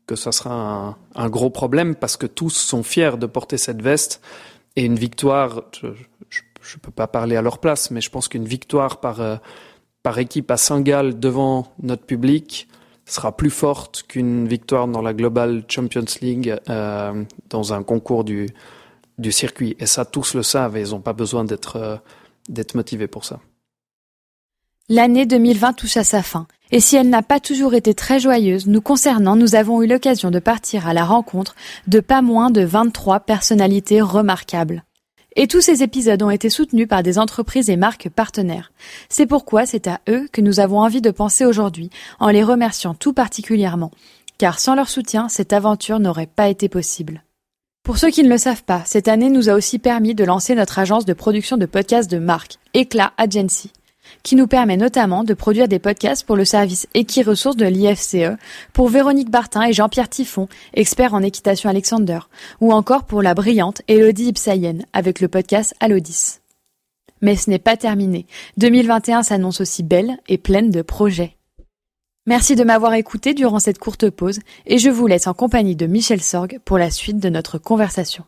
C: que ça sera un, un, gros problème parce que tous sont fiers de porter cette veste et une victoire. Je, je, je peux pas parler à leur place, mais je pense qu'une victoire par, euh, par équipe à Saint-Gall devant notre public sera plus forte qu'une victoire dans la Global Champions League euh, dans un concours du, du circuit. Et ça, tous le savent et ils n'ont pas besoin d'être euh, d'être motivés pour ça.
A: L'année 2020 touche à sa fin. Et si elle n'a pas toujours été très joyeuse, nous concernant, nous avons eu l'occasion de partir à la rencontre de pas moins de 23 personnalités remarquables. Et tous ces épisodes ont été soutenus par des entreprises et marques partenaires. C'est pourquoi c'est à eux que nous avons envie de penser aujourd'hui, en les remerciant tout particulièrement. Car sans leur soutien, cette aventure n'aurait pas été possible. Pour ceux qui ne le savent pas, cette année nous a aussi permis de lancer notre agence de production de podcasts de marque, Eclat Agency qui nous permet notamment de produire des podcasts pour le service Equi-Ressources de l'IFCE, pour Véronique Bartin et Jean-Pierre Tiffon, experts en équitation Alexander, ou encore pour la brillante Elodie Ipsayen avec le podcast Alodis. Mais ce n'est pas terminé. 2021 s'annonce aussi belle et pleine de projets. Merci de m'avoir écouté durant cette courte pause et je vous laisse en compagnie de Michel Sorg pour la suite de notre conversation.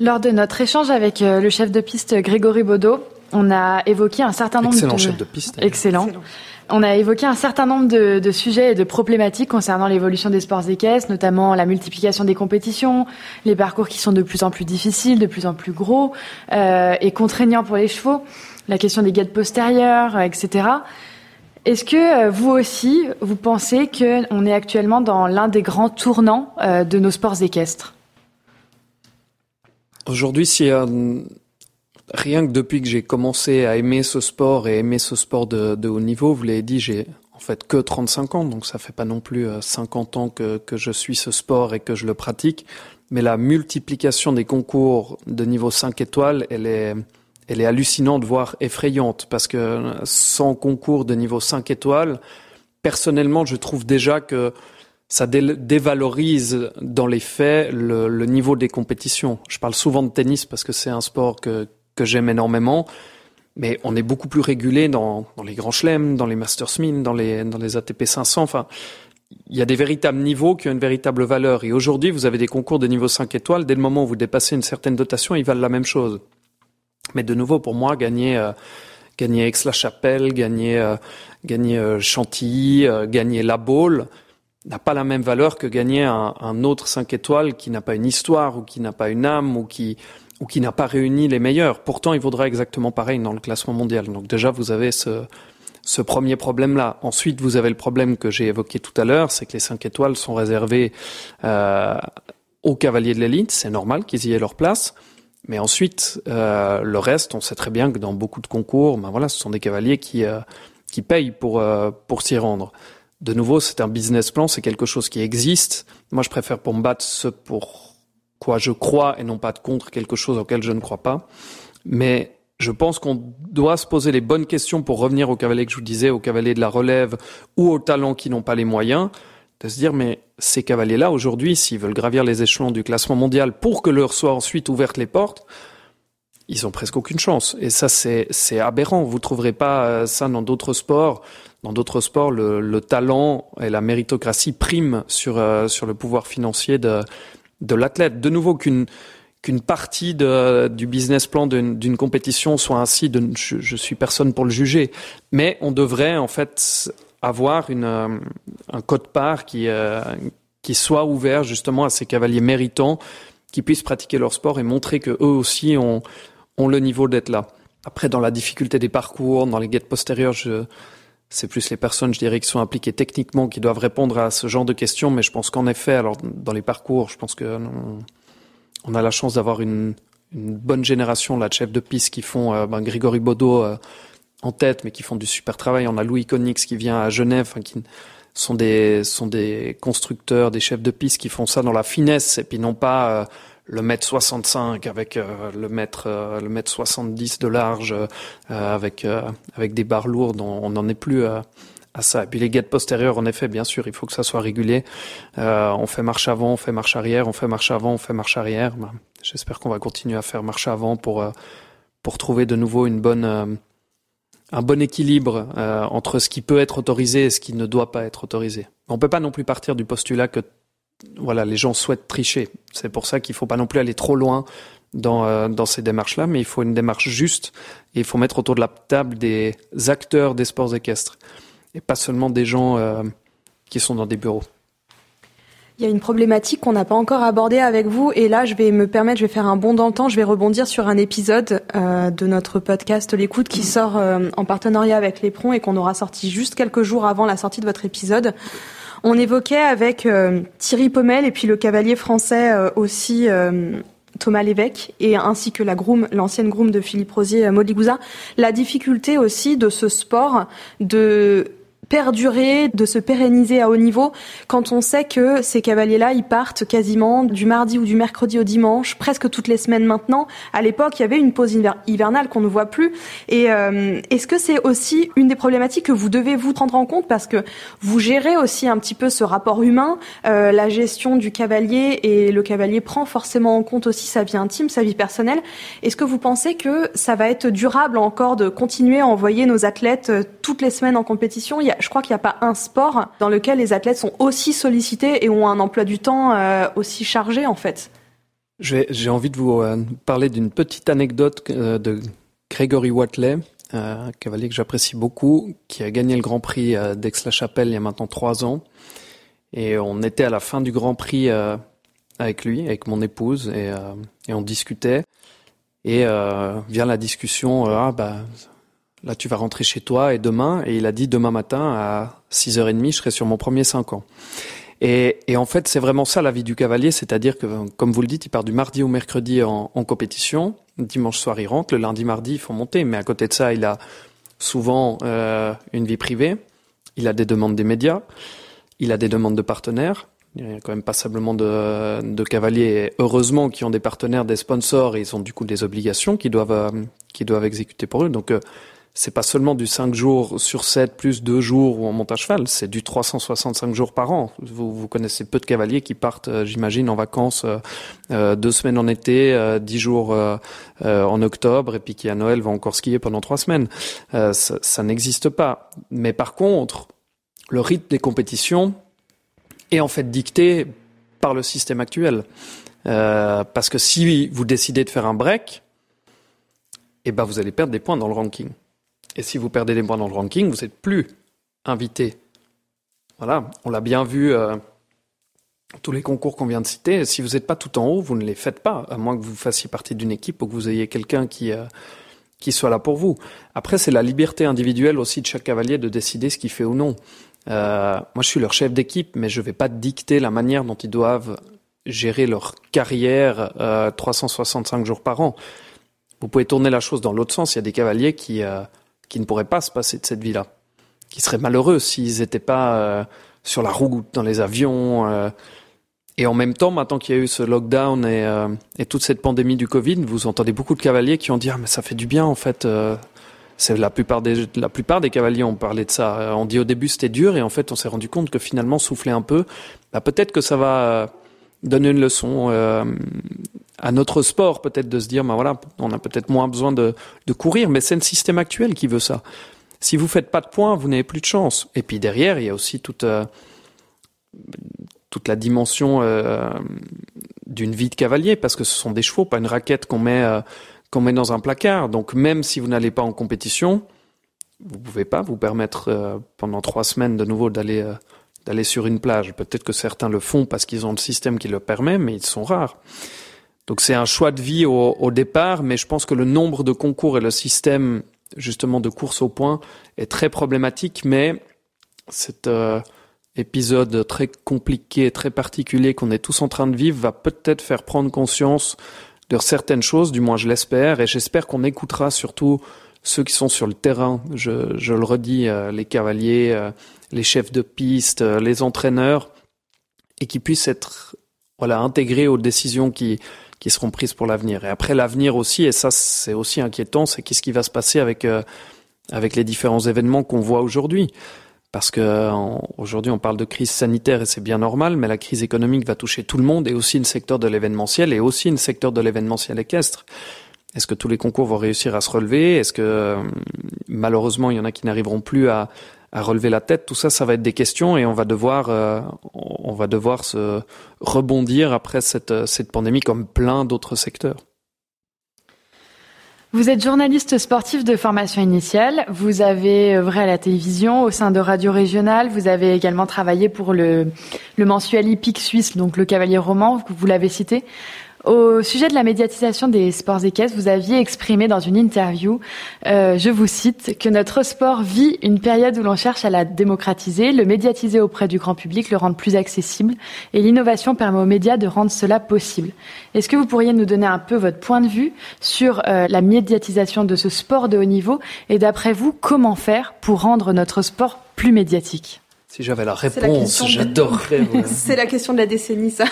A: Lors de notre échange avec euh, le chef de piste Grégory Baudot, on a évoqué un certain nombre
C: Excellent
A: de...
C: chef de piste.
A: Excellent. Excellent. On a évoqué un certain nombre de, de, sujets et de problématiques concernant l'évolution des sports équestres, notamment la multiplication des compétitions, les parcours qui sont de plus en plus difficiles, de plus en plus gros euh, et contraignants pour les chevaux, la question des guettes postérieures, euh, etc. Est-ce que euh, vous aussi, vous pensez qu'on est actuellement dans l'un des grands tournants euh, de nos sports équestres?
C: Aujourd'hui, si euh, rien que depuis que j'ai commencé à aimer ce sport et aimer ce sport de, haut niveau, vous l'avez dit, j'ai en fait que 35 ans, donc ça fait pas non plus 50 ans que, je suis ce sport et que je le pratique. Mais la multiplication des concours de niveau 5 étoiles, elle est, elle est hallucinante, voire effrayante, parce que sans concours de niveau 5 étoiles, personnellement, je trouve déjà que ça dévalorise dans les faits le, niveau des compétitions. Je parle souvent de tennis parce que c'est un sport que, que j'aime énormément, mais on est beaucoup plus régulé dans, les grands chelems, dans les Masters Min, dans les, dans les ATP 500. Enfin, il y a des véritables niveaux qui ont une véritable valeur. Et aujourd'hui, vous avez des concours de niveau 5 étoiles. Dès le moment où vous dépassez une certaine dotation, ils valent la même chose. Mais de nouveau, pour moi, gagner, euh, gagner Aix-la-Chapelle, gagner, euh, gagner euh, Chantilly, gagner La Baule, n'a pas la même valeur que gagner un, un autre 5 étoiles qui n'a pas une histoire ou qui n'a pas une âme ou qui ou qui n'a pas réuni les meilleurs. Pourtant, il vaudra exactement pareil dans le classement mondial. Donc déjà, vous avez ce, ce premier problème-là. Ensuite, vous avez le problème que j'ai évoqué tout à l'heure, c'est que les 5 étoiles sont réservées euh, aux cavaliers de l'élite. C'est normal qu'ils y aient leur place. Mais ensuite, euh, le reste, on sait très bien que dans beaucoup de concours, ben voilà, ce sont des cavaliers qui euh, qui payent pour euh, pour s'y rendre de nouveau, c'est un business plan, c'est quelque chose qui existe. Moi, je préfère pour me battre ce pour quoi je crois et non pas contre quelque chose auquel je ne crois pas. Mais je pense qu'on doit se poser les bonnes questions pour revenir aux cavaliers que je vous disais, aux cavaliers de la relève ou aux talents qui n'ont pas les moyens, de se dire, mais ces cavaliers-là, aujourd'hui, s'ils veulent gravir les échelons du classement mondial pour que leur soient ensuite ouvertes les portes, ils ont presque aucune chance. Et ça, c'est, aberrant. Vous trouverez pas euh, ça dans d'autres sports. Dans d'autres sports, le, le, talent et la méritocratie priment sur euh, sur le pouvoir financier de de l'athlète. De nouveau qu'une qu'une partie du business plan d'une compétition soit ainsi, je, je, suis personne pour le juger, mais on devrait en fait avoir une, euh, un code part qui qui soit ouvert justement à ces cavaliers méritants qui puissent pratiquer leur sport et montrer que eux aussi ont ont le niveau d'être là. Après, dans la difficulté des parcours, dans les guettes postérieures, je c'est plus les personnes, je dirais, qui sont impliquées techniquement, qui doivent répondre à ce genre de questions. Mais je pense qu'en effet, alors dans les parcours, je pense que on, a la chance d'avoir une, une, bonne génération là de chefs de piste qui font euh, ben, Grégory Baudot euh, en tête, mais qui font du super travail. On a Louis Conix qui vient à Genève, qui sont des sont des constructeurs, des chefs de piste qui font ça dans la finesse et puis non pas euh, le mètre 65 avec euh, le mètre euh, le mètre 70 de large euh, avec avec des barres lourdes on n'en est plus à ça. Et puis les guettes postérieures, en effet, bien sûr, il faut que ça soit régulé. on fait marche avant, on fait marche arrière, on fait marche avant, on fait marche arrière. Ben, j'espère qu'on va continuer à faire marche avant pour pour trouver de nouveau une bonne un bon équilibre entre ce qui peut être autorisé et ce qui ne doit pas être autorisé. On peut pas non plus partir du postulat que voilà, les gens souhaitent tricher. C'est pour ça qu'il faut pas non plus aller trop loin dans, euh, dans ces démarches-là, mais il faut une démarche juste et il faut mettre autour de la table des acteurs des sports équestres et pas seulement des gens euh, qui sont dans des bureaux.
B: Il y a une problématique qu'on n'a pas encore abordée avec vous et là je vais me permettre, je vais faire un bond dans le temps, je vais rebondir sur un épisode euh, de notre podcast L'écoute qui sort en partenariat avec l'Épron et qu'on aura sorti juste quelques jours avant la sortie de votre épisode. On évoquait avec euh, Thierry Pommel et puis le cavalier français euh, aussi euh, Thomas Lévesque et ainsi que la groom, l'ancienne groom de Philippe Rosier, Maud la difficulté aussi de ce sport de perdurer, de se pérenniser à haut niveau quand on sait que ces cavaliers-là, ils partent quasiment du mardi ou du mercredi au dimanche, presque toutes les semaines maintenant. À l'époque, il y avait une pause hivernale qu'on ne voit plus. Et euh, est-ce que c'est aussi une des problématiques que vous devez vous prendre en compte? Parce que vous gérez aussi un petit peu ce rapport humain, euh, la gestion du cavalier et le cavalier prend forcément en compte aussi sa vie intime, sa vie personnelle. Est-ce que vous pensez que ça va être durable encore de continuer à envoyer nos athlètes euh, toutes les semaines en compétition? Je crois qu'il n'y a pas un sport dans lequel les athlètes sont aussi sollicités et ont un emploi du temps euh, aussi chargé en fait.
C: J'ai envie de vous euh, parler d'une petite anecdote euh, de Gregory Watley, un cavalier que j'apprécie beaucoup, qui a gagné le Grand Prix d'Aix-la-Chapelle il y a maintenant trois ans. Et on était à la fin du Grand Prix avec lui, avec mon épouse, et, et on discutait. Et vient la discussion, ah bah là tu vas rentrer chez toi et demain, et il a dit demain matin à 6h30, je serai sur mon premier 5 ans. Et, et en fait, c'est vraiment ça la vie du cavalier, c'est-à-dire que, comme vous le dites, il part du mardi au mercredi en, en compétition, dimanche soir il rentre, le lundi, mardi il faut monter, mais à côté de ça, il a souvent euh, une vie privée, il a des demandes des médias, il a des demandes de partenaires, il y a quand même passablement de, de cavaliers, heureusement, qui ont des partenaires, des sponsors, et ils ont du coup des obligations qu'ils doivent, euh, doivent exécuter pour eux. Donc, euh, c'est pas seulement du 5 jours sur 7 plus 2 jours où on monte à cheval, c'est du 365 jours par an. Vous, vous connaissez peu de cavaliers qui partent, euh, j'imagine, en vacances euh, euh, deux semaines en été, euh, dix jours en octobre, et puis qui à Noël vont encore skier pendant trois semaines. ça, ça n'existe pas. Mais par contre, le rythme des compétitions est en fait dicté par le système actuel. parce que si vous décidez de faire un break, eh ben vous allez perdre des points dans le ranking. Et si vous perdez des points dans le ranking, vous n'êtes plus invité. Voilà, on l'a bien vu, euh, tous les concours qu'on vient de citer, si vous n'êtes pas tout en haut, vous ne les faites pas, à moins que vous fassiez partie d'une équipe ou que vous ayez quelqu'un qui, euh, qui soit là pour vous. Après, c'est la liberté individuelle aussi de chaque cavalier de décider ce qu'il fait ou non. Euh, moi, je suis leur chef d'équipe, mais je ne vais pas dicter la manière dont ils doivent gérer leur carrière 365 jours par an. Vous pouvez tourner la chose dans l'autre sens. Il y a des cavaliers qui qui ne pourraient pas se passer de cette vie-là, qui seraient malheureux s'ils n'étaient pas euh, sur la route, dans les avions. Euh. et en même temps, maintenant qu'il y a eu ce lockdown et, euh, et, toute cette pandémie du Covid, vous entendez beaucoup de cavaliers qui ont dit ah mais ça fait du bien en fait. c'est la plupart des la plupart des cavaliers ont parlé de ça. On dit au début c'était dur et en fait on s'est rendu compte que finalement souffler un peu, bah, peut-être que ça va donner une leçon à notre sport, peut-être de se dire, ben voilà, on a peut-être moins besoin de, courir, mais c'est le système actuel qui veut ça. Si vous faites pas de points, vous n'avez plus de chance. Et puis derrière, il y a aussi toute euh, toute la dimension euh, d'une vie de cavalier, parce que ce sont des chevaux, pas une raquette qu'on met euh, qu'on met dans un placard. Donc même si vous n'allez pas en compétition, vous pouvez pas vous permettre pendant trois semaines de nouveau d'aller d'aller sur une plage. Peut-être que certains le font parce qu'ils ont le système qui le permet, mais ils sont rares. Donc c'est un choix de vie au, au, départ, mais je pense que le nombre de concours et le système justement de course au point est très problématique, mais cet euh, épisode très compliqué, très particulier qu'on est tous en train de vivre va peut-être faire prendre conscience de certaines choses, du moins je l'espère, et j'espère qu'on écoutera surtout ceux qui sont sur le terrain, je, je le redis, euh, les cavaliers, euh, les chefs de piste, les entraîneurs, et qui puissent être voilà intégrés aux décisions qui qui seront prises pour l'avenir. Et après l'avenir aussi, et ça c'est aussi inquiétant, c'est qu'est-ce qui va se passer avec euh, avec les différents événements qu'on voit aujourd'hui. Parce que aujourd'hui on parle de crise sanitaire et c'est bien normal, mais la crise économique va toucher tout le monde et aussi le secteur de l'événementiel et aussi le secteur de l'événementiel équestre. Est-ce que tous les concours vont réussir à se relever? Est-ce que euh, malheureusement il y en a qui n'arriveront plus à, à relever la tête. Tout ça, ça va être des questions et on va devoir, euh, on va devoir se rebondir après cette, cette pandémie comme plein d'autres secteurs.
A: Vous êtes journaliste sportif de formation initiale. Vous avez œuvré à la télévision au sein de Radio Régionale. Vous avez également travaillé pour le, le mensuel hippique suisse, donc le Cavalier Roman, vous l'avez cité. Au sujet de la médiatisation des sports équestres, vous aviez exprimé dans une interview, euh, je vous cite, que notre sport vit une période où l'on cherche à la démocratiser, le médiatiser auprès du grand public, le rendre plus accessible, et l'innovation permet aux médias de rendre cela possible. Est-ce que vous pourriez nous donner un peu votre point de vue sur euh, la médiatisation de ce sport de haut niveau, et d'après vous, comment faire pour rendre notre sport plus médiatique?
C: Si j'avais la réponse, j'adorerais.
B: C'est la question de la décennie, ça.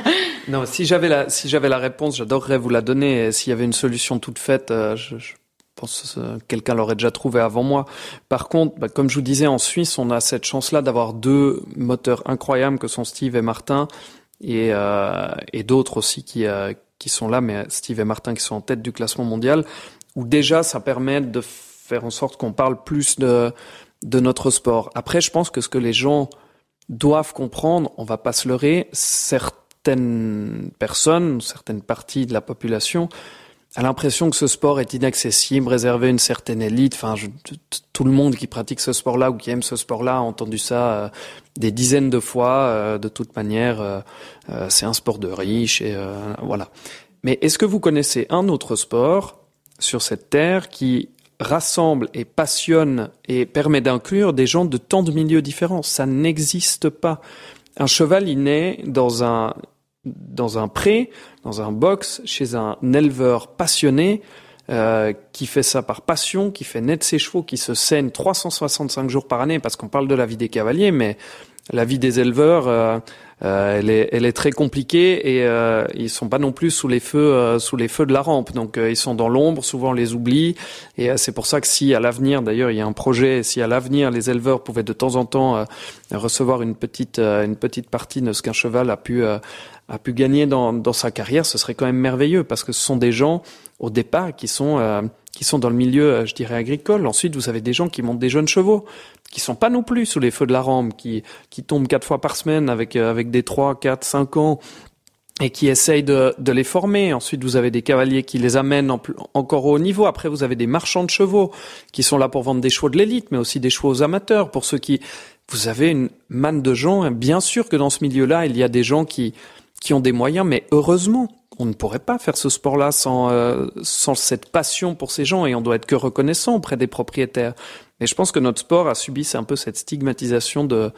C: non, si j'avais la, si j'avais la réponse, j'adorerais vous la donner. S'il y avait une solution toute faite, euh, je, je pense que euh, quelqu'un l'aurait déjà trouvé avant moi. Par contre, bah, comme je vous disais, en Suisse, on a cette chance-là d'avoir deux moteurs incroyables que sont Steve et Martin, et, euh, et d'autres aussi qui, euh, qui sont là, mais Steve et Martin qui sont en tête du classement mondial, où déjà ça permet de faire en sorte qu'on parle plus de de notre sport. Après, je pense que ce que les gens doivent comprendre, on va pas se leurrer, certaines personnes, certaines parties de la population a l'impression que ce sport est inaccessible, réservé à une certaine élite. Enfin, tout le monde qui pratique ce sport-là ou qui aime ce sport-là a entendu ça euh, des dizaines de fois. Euh, de toute manière, euh, c'est un sport de riches et voilà. Mais est-ce que vous connaissez un autre sport sur cette terre qui rassemble et passionne et permet d'inclure des gens de tant de milieux différents. Ça n'existe pas. Un cheval, il naît dans un, dans un pré, dans un box, chez un éleveur passionné, euh, qui fait ça par passion, qui fait naître ses chevaux, qui se saigne 365 jours par année, parce qu'on parle de la vie des cavaliers, mais la vie des éleveurs, euh, elle est elle est très compliquée et euh, ils sont pas non plus sous les feux sous les feux de la rampe. Donc ils sont dans l'ombre, souvent on les oublie et c'est pour ça que si à l'avenir d'ailleurs il y a un projet, si à l'avenir les éleveurs pouvaient de temps en temps recevoir une petite une petite partie de ce qu'un cheval a pu a pu gagner dans, dans sa carrière, ce serait quand même merveilleux parce que ce sont des gens au départ qui sont euh, qui sont dans le milieu, euh, je dirais agricole. Ensuite, vous avez des gens qui montent des jeunes chevaux, qui sont pas non plus sous les feux de la rampe, qui qui tombent quatre fois par semaine avec euh, avec des trois, quatre, cinq ans et qui essayent de, de les former. Ensuite, vous avez des cavaliers qui les amènent encore au haut niveau. Après, vous avez des marchands de chevaux qui sont là pour vendre des chevaux de l'élite, mais aussi des chevaux aux amateurs. Pour ceux qui, vous avez une manne de gens. Bien sûr que dans ce milieu-là, il y a des gens qui qui ont des moyens, mais heureusement, on ne pourrait pas faire ce sport-là sans, euh, sans cette passion pour ces gens et on doit être que reconnaissant auprès des propriétaires. Et je pense que notre sport a subi un peu cette stigmatisation de,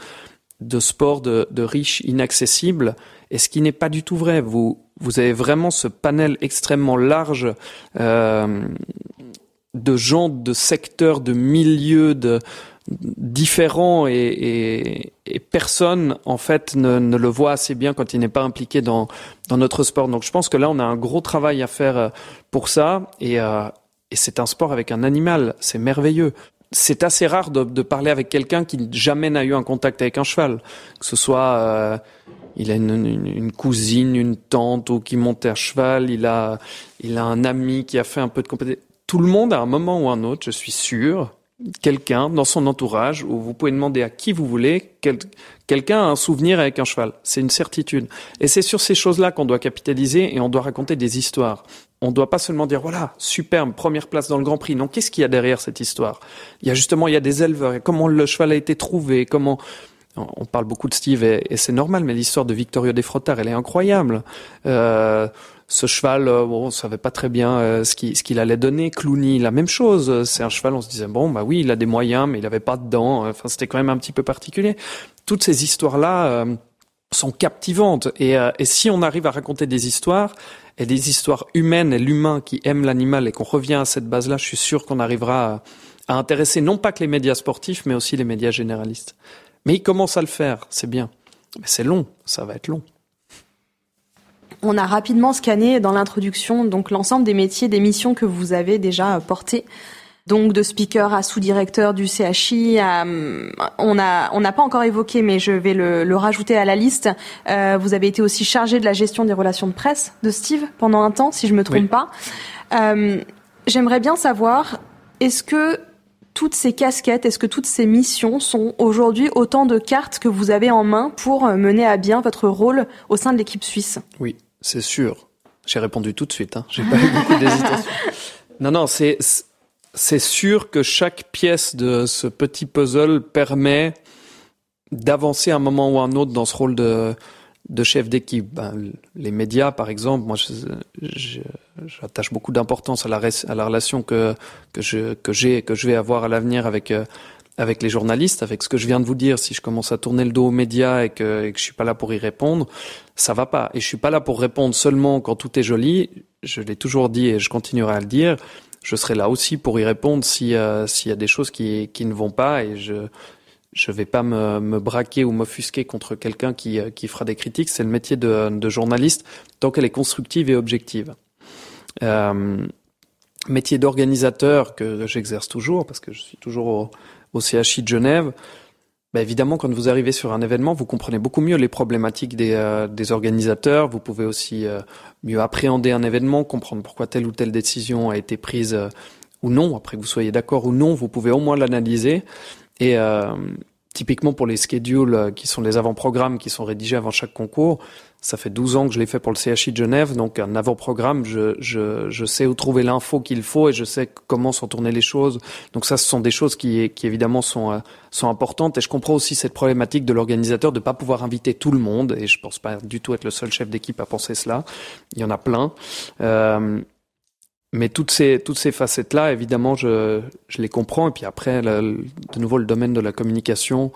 C: de sport de, de riches inaccessibles, et ce qui n'est pas du tout vrai. Vous, vous avez vraiment ce panel extrêmement large euh, de gens, de secteurs, de milieux, de, différent et, personne en fait ne, le voit assez bien quand il n'est pas impliqué dans, dans notre sport. Donc je pense que là on a un gros travail à faire euh, pour ça euh, et c'est un sport avec un animal, c'est merveilleux. C'est assez rare de, de parler avec quelqu'un qui jamais n'a eu un contact avec un cheval, que ce soit euh, il a une, une, cousine, une tante ou qui monte à cheval, il a il a un ami qui a fait un peu de compétition. Tout le monde à un moment ou un autre, je suis sûr, quelqu'un dans son entourage où vous pouvez demander à qui vous voulez, quel, quelqu'un a un souvenir avec un cheval. C'est une certitude. Et c'est sur ces choses-là qu'on doit capitaliser et on doit raconter des histoires. On doit pas seulement dire voilà, superbe, première place dans le Grand Prix. Non, qu'est-ce qu'il y a derrière cette histoire? Il y a justement, il y a des éleveurs, comment le cheval a été trouvé, comment on parle beaucoup de Steve et, et c'est normal, mais l'histoire de Victorio Defrottar, elle est incroyable. Euh, ce cheval, euh, bon, on savait pas très bien euh, ce qu'il allait donner. Clooney, la même chose. C'est un cheval, on se disait bon, bah oui, il a des moyens, mais il avait pas de dents. Enfin, c'était quand même un petit peu particulier. Toutes ces histoires-là euh, sont captivantes. Et, et si on arrive à raconter des histoires et des histoires humaines et l'humain qui aime l'animal et qu'on revient à cette base-là, je suis sûr qu'on arrivera à, à intéresser non pas que les médias sportifs, mais aussi les médias généralistes. Mais il commence à le faire, c'est bien. Mais c'est long, ça va être long.
B: On a rapidement scanné dans l'introduction donc l'ensemble des métiers, des missions que vous avez déjà portées. Donc de speaker à sous-directeur du CHI, à, on a on n'a pas encore évoqué, mais je vais le, le rajouter à la liste. Euh, vous avez été aussi chargé de la gestion des relations de presse de Steve pendant un temps, si je me trompe oui. pas. Euh, J'aimerais bien savoir, est-ce que toutes ces casquettes, est-ce que toutes ces missions sont aujourd'hui autant de cartes que vous avez en main pour mener à bien votre rôle au sein de l'équipe suisse?
C: Oui, c'est sûr. J'ai répondu tout de suite. Hein. J'ai pas eu beaucoup d'hésitation. Non, non, c'est c'est sûr que chaque pièce de ce petit puzzle permet d'avancer un moment ou un autre dans ce rôle de de chef d'équipe. Ben, les médias, par exemple, moi, j'attache beaucoup d'importance à la, à la relation que que je que j'ai que je vais avoir à l'avenir avec euh, avec les journalistes, avec ce que je viens de vous dire, si je commence à tourner le dos aux médias et que, et que je suis pas là pour y répondre, ça va pas. Et je suis pas là pour répondre seulement quand tout est joli. Je l'ai toujours dit et je continuerai à le dire. Je serai là aussi pour y répondre si s'il y a des choses qui ne vont pas et je je vais pas me, me braquer ou m'offusquer contre quelqu'un qui qui fera des critiques. C'est le métier de, de journaliste tant qu'elle est constructive et objective. Euh, métier d'organisateur que j'exerce toujours parce que je suis toujours au, au CHI de Genève, bah évidemment, quand vous arrivez sur un événement, vous comprenez beaucoup mieux les problématiques des, euh, des organisateurs. Vous pouvez aussi euh, mieux appréhender un événement, comprendre pourquoi telle ou telle décision a été prise euh, ou non. Après que vous soyez d'accord ou non, vous pouvez au moins l'analyser. Et euh, typiquement pour les schedules euh, qui sont les avant-programmes qui sont rédigés avant chaque concours, ça fait 12 ans que je l'ai fait pour le CHI de Genève, donc un avant-programme, je, je, je sais où trouver l'info qu'il faut et je sais comment sont tourner les choses. Donc ça, ce sont des choses qui, qui évidemment sont, euh, sont importantes. Et je comprends aussi cette problématique de l'organisateur de pas pouvoir inviter tout le monde. Et je pense pas du tout être le seul chef d'équipe à penser cela. Il y en a plein. Euh, mais toutes ces toutes ces facettes là, évidemment, je, je les comprends. Et puis après, le, de nouveau, le domaine de la communication.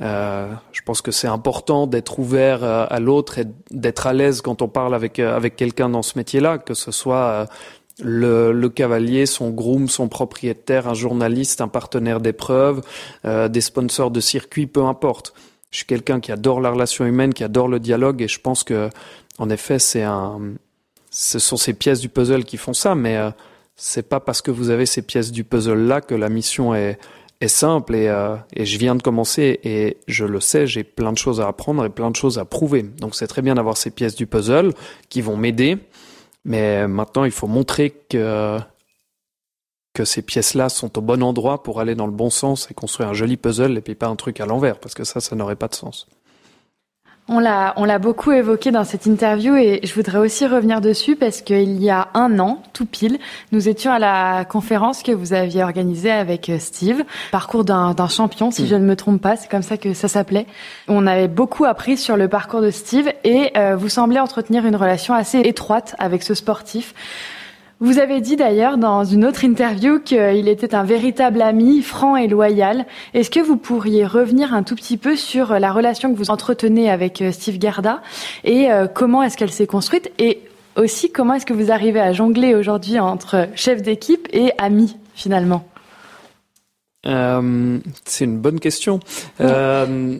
C: Euh, je pense que c'est important d'être ouvert euh, à l'autre et d'être à l'aise quand on parle avec euh, avec quelqu'un dans ce métier-là, que ce soit le, le, cavalier, son groom, son propriétaire, un journaliste, un partenaire d'épreuve, des sponsors de circuit, peu importe. je suis quelqu'un qui adore la relation humaine, qui adore le dialogue, et je pense que, en effet, c'est un, ce sont ces pièces du puzzle qui font ça, mais c'est pas parce que vous avez ces pièces du puzzle là que la mission est, est simple et, euh, et je viens de commencer et je le sais, j'ai plein de choses à apprendre et plein de choses à prouver. Donc c'est très bien d'avoir ces pièces du puzzle qui vont m'aider, mais maintenant il faut montrer que que ces pièces-là sont au bon endroit pour aller dans le bon sens et construire un joli puzzle et puis pas un truc à l'envers parce que ça, ça n'aurait pas de sens.
A: On l'a, on l'a beaucoup évoqué dans cette interview et je voudrais aussi revenir dessus parce qu'il y a un an, tout pile, nous étions à la conférence que vous aviez organisée avec euh, Steve, parcours d'un, champion, si mm. je ne me trompe pas, c'est comme ça que ça s'appelait. On avait beaucoup appris sur le parcours de Steve et euh, vous semblez entretenir une relation assez étroite avec ce sportif. Vous avez dit d'ailleurs dans une autre interview qu'il était un véritable ami, franc et loyal. Est-ce que vous pourriez revenir un tout petit peu sur la relation que vous entretenez avec euh, Steve Garda et euh, comment est-ce qu'elle s'est construite et aussi comment est-ce que vous arrivez à jongler aujourd'hui entre chef d'équipe et ami finalement?
C: Euh, C'est une bonne question. Euh,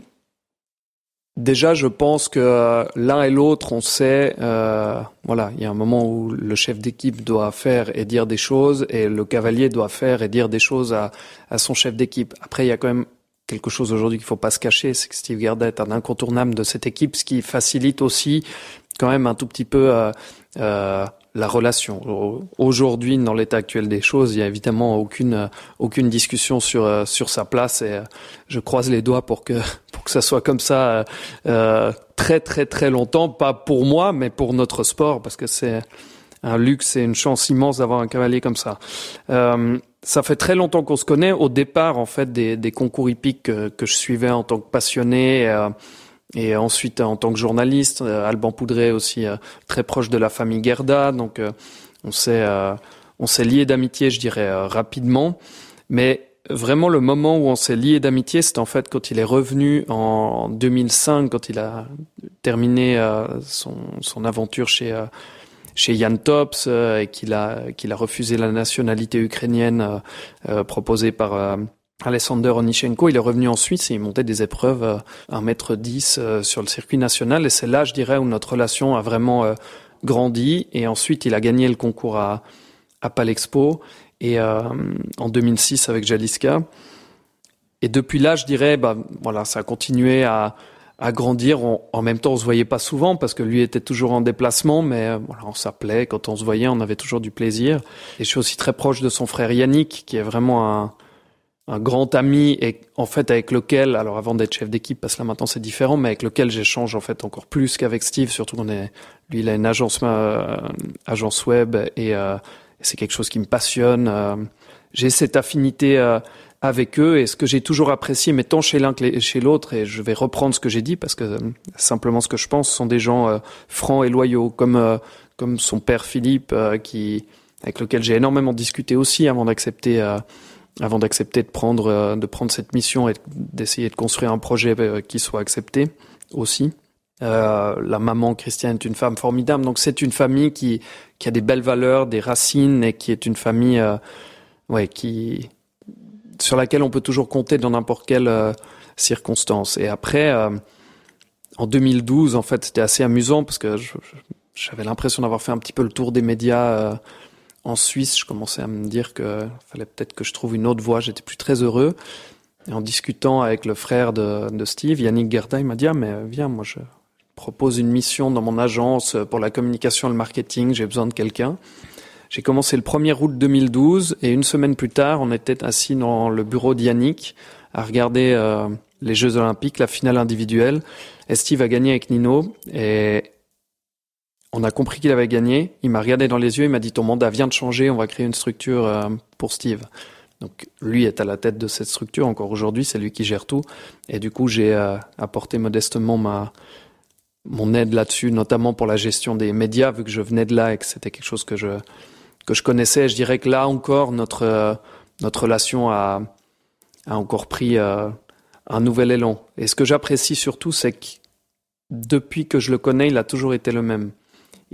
C: Déjà, je pense que euh, l'un et l'autre, on sait, euh, voilà, il y a un moment où le chef d'équipe doit faire et dire des choses, et le cavalier doit faire et dire des choses à, son chef d'équipe. Après, il y a quand même quelque chose aujourd'hui qu'il faut pas se cacher, c'est que Steve Gerda est un incontournable de cette équipe, ce qui facilite aussi quand même un tout petit peu euh, euh la relation. Aujourd'hui, dans l'état actuel des choses, il y a évidemment aucune aucune discussion sur euh, sur sa place et euh, je croise les doigts pour que pour que ça soit comme ça euh, très très très longtemps, pas pour moi, mais pour notre sport, parce que c'est un luxe et une chance immense d'avoir un cavalier comme ça. Euh, ça fait très longtemps qu'on se connaît. Au départ, en fait, des, des concours hippiques que, que, je suivais en tant que passionné. Euh, et ensuite, en tant que journaliste, euh, Alban Poudret aussi euh, très proche de la famille Gerda, donc euh, on s'est on s'est lié d'amitié, je dirais rapidement. Mais vraiment le moment où on s'est lié d'amitié, c'est en fait quand il est revenu en 2005, quand il a terminé son, son aventure chez chez Jan Tops et qu'il a qu'il a refusé la nationalité ukrainienne proposée par Alexander Onichenko, il est revenu en Suisse et il montait des épreuves à 1m10 euh, sur le circuit national. Et c'est là, je dirais, où notre relation a vraiment euh, grandi. Et ensuite, il a gagné le concours à, à Palexpo et euh, en 2006 avec Jaliska. Et depuis là, je dirais, bah, voilà, ça a continué à, à grandir. en même temps, on se voyait pas souvent parce que lui était toujours en déplacement, mais voilà, on s'appelait. Quand on se voyait, on avait toujours du plaisir. Et je suis aussi très proche de son frère Yannick, qui est vraiment un, un grand ami et en fait avec lequel, alors avant d'être chef d'équipe, parce que là maintenant c'est différent, mais avec lequel j'échange en fait encore plus qu'avec Steve, surtout qu'on est, lui il a une agence, euh, agence web et euh, c'est quelque chose qui me passionne. Euh, j'ai cette affinité euh, avec eux et ce que j'ai toujours apprécié, mais tant chez l'un que chez l'autre, et je vais reprendre ce que j'ai dit parce que simplement ce que je pense sont des gens francs et loyaux, comme comme son père Philippe, qui avec lequel j'ai énormément discuté aussi avant d'accepter avant d'accepter de prendre euh, de prendre cette mission et d'essayer de construire un projet euh, qui soit accepté aussi. Euh, la maman Christiane est une femme formidable, donc c'est une famille qui qui a des belles valeurs, des racines et qui est une famille ouais qui sur laquelle on peut toujours compter dans n'importe quelle circonstance. Et après, en 2012, en fait, c'était assez amusant parce que j'avais l'impression d'avoir fait un petit peu le tour des médias en Suisse, je commençais à me dire que fallait peut-être que je trouve une autre voie. J'étais plus très heureux. Et en discutant avec le frère de, Steve, Yannick Gerda, il m'a dit ah mais viens, moi je propose une mission dans mon agence pour la communication et le marketing. J'ai besoin de quelqu'un. J'ai commencé le 1er août 2012 et une semaine plus tard, on était assis dans le bureau d'Yannick à regarder euh, les Jeux Olympiques, la finale individuelle. Et Steve a gagné avec Nino et on a compris qu'il avait gagné. Il m'a regardé dans les yeux, il m'a dit ton mandat vient de changer, on va créer une structure euh, pour Steve. Donc lui est à la tête de cette structure encore aujourd'hui, c'est lui qui gère tout. Et du coup, j'ai euh, apporté modestement ma mon aide là-dessus, notamment pour la gestion des médias, vu que je venais de là et que c'était quelque chose que je que je connaissais. Je dirais que là encore, notre euh, notre relation a a encore pris un nouvel élan. Et ce que j'apprécie surtout, c'est que depuis que je le connais, il a toujours été le même.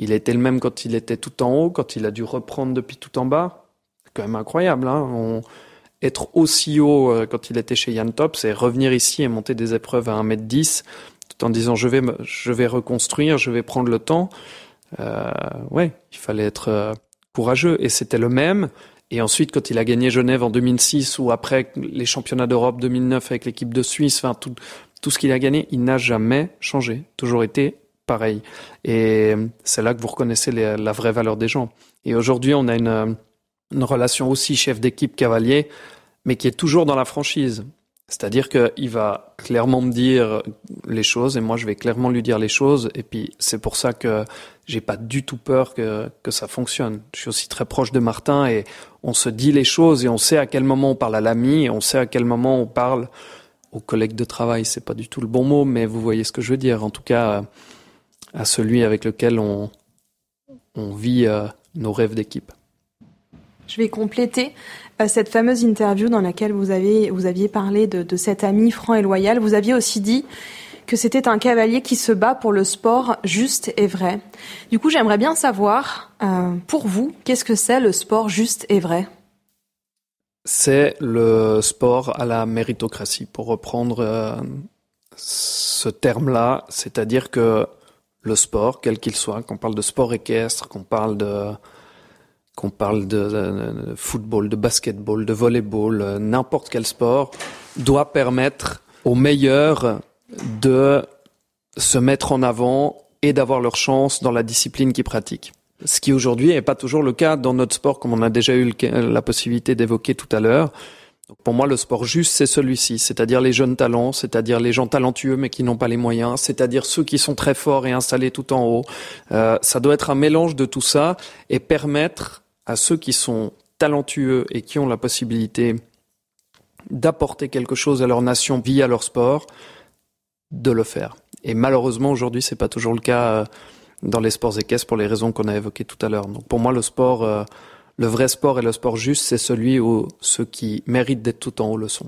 C: Il était le même quand il était tout en haut, quand il a dû reprendre depuis tout en bas. C'est quand même incroyable. Hein être aussi haut euh, quand il était chez Yann Top, c'est revenir ici et monter des épreuves à 1m10 tout en disant je vais me, je vais reconstruire, je vais prendre le temps. Euh, ouais, il fallait être euh, courageux et c'était le même. Et ensuite, quand il a gagné Genève en 2006 ou après les championnats d'Europe 2009 avec l'équipe de Suisse, enfin tout, tout ce qu'il a gagné, il n'a jamais changé, toujours été pareil. Et c'est là que vous reconnaissez la vraie valeur des gens. Et aujourd'hui, on a une, une relation aussi chef d'équipe cavalier, mais qui est toujours dans la franchise. C'est-à-dire qu'il va clairement me dire les choses et moi je vais clairement lui dire les choses. Et puis c'est pour ça que j'ai pas du tout peur que, que ça fonctionne. Je suis aussi très proche de Martin et on se dit les choses et on sait à quel moment on parle à l'ami et on sait à quel moment on parle aux collègues de travail. C'est pas du tout le bon mot, mais vous voyez ce que je veux dire. En tout cas, à celui avec lequel on, on vit euh, nos rêves d'équipe.
B: Je vais compléter euh, cette fameuse interview dans laquelle vous, avez, vous aviez parlé de, de cet ami franc et loyal. Vous aviez aussi dit que c'était un cavalier qui se bat pour le sport juste et vrai. Du coup, j'aimerais bien savoir, euh, pour vous, qu'est-ce que c'est le sport juste et vrai?
C: C'est le sport à la méritocratie, pour reprendre euh, ce terme-là, c'est-à-dire que le sport, quel qu'il soit, qu'on parle de sport équestre, qu'on parle de qu'on parle de, football, de basketball, de volleyball, euh, n'importe quel sport, doit permettre aux meilleurs de se mettre en avant et d'avoir leur chance dans la discipline qu'ils pratiquent. Ce qui aujourd'hui n'est pas toujours le cas dans notre sport, comme on a déjà eu la possibilité d'évoquer tout à l'heure. Pour moi, le sport juste, c'est celui-ci, c'est-à-dire les jeunes talents, c'est-à-dire les gens talentueux mais qui n'ont pas les moyens, c'est-à-dire ceux qui sont très forts et installés tout en haut. Euh, ça doit être un mélange de tout ça et permettre à ceux qui sont talentueux et qui ont la possibilité d'apporter quelque chose à leur nation via leur sport, de le faire. Et malheureusement, aujourd'hui, c'est pas toujours le cas euh, dans les sports équestres pour les raisons qu'on a évoquées tout à l'heure. Donc pour moi, le sport, euh, le vrai sport et le sport juste, c'est celui où ceux qui méritent d'être tout en haut le sont.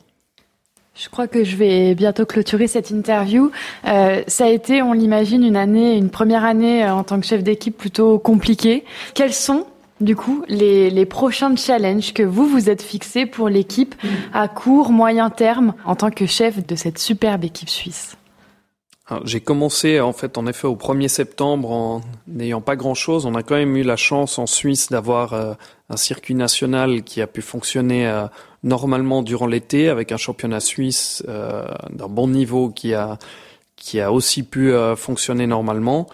A: Je crois que je vais bientôt clôturer cette interview. Euh, ça a été, on l'imagine, une année, une première année en tant que chef d'équipe plutôt compliquée. Quels sont du coup, les, prochains challenges que vous vous êtes fixés pour l'équipe à court, moyen terme en tant que chef de cette superbe équipe suisse?
C: J'ai commencé en fait en effet au 1er septembre en n'ayant pas grand-chose. On a quand même eu la chance en Suisse d'avoir euh, un circuit national qui a pu fonctionner euh, normalement durant l'été avec un championnat suisse euh, d'un bon niveau qui a qui a aussi pu fonctionner normalement.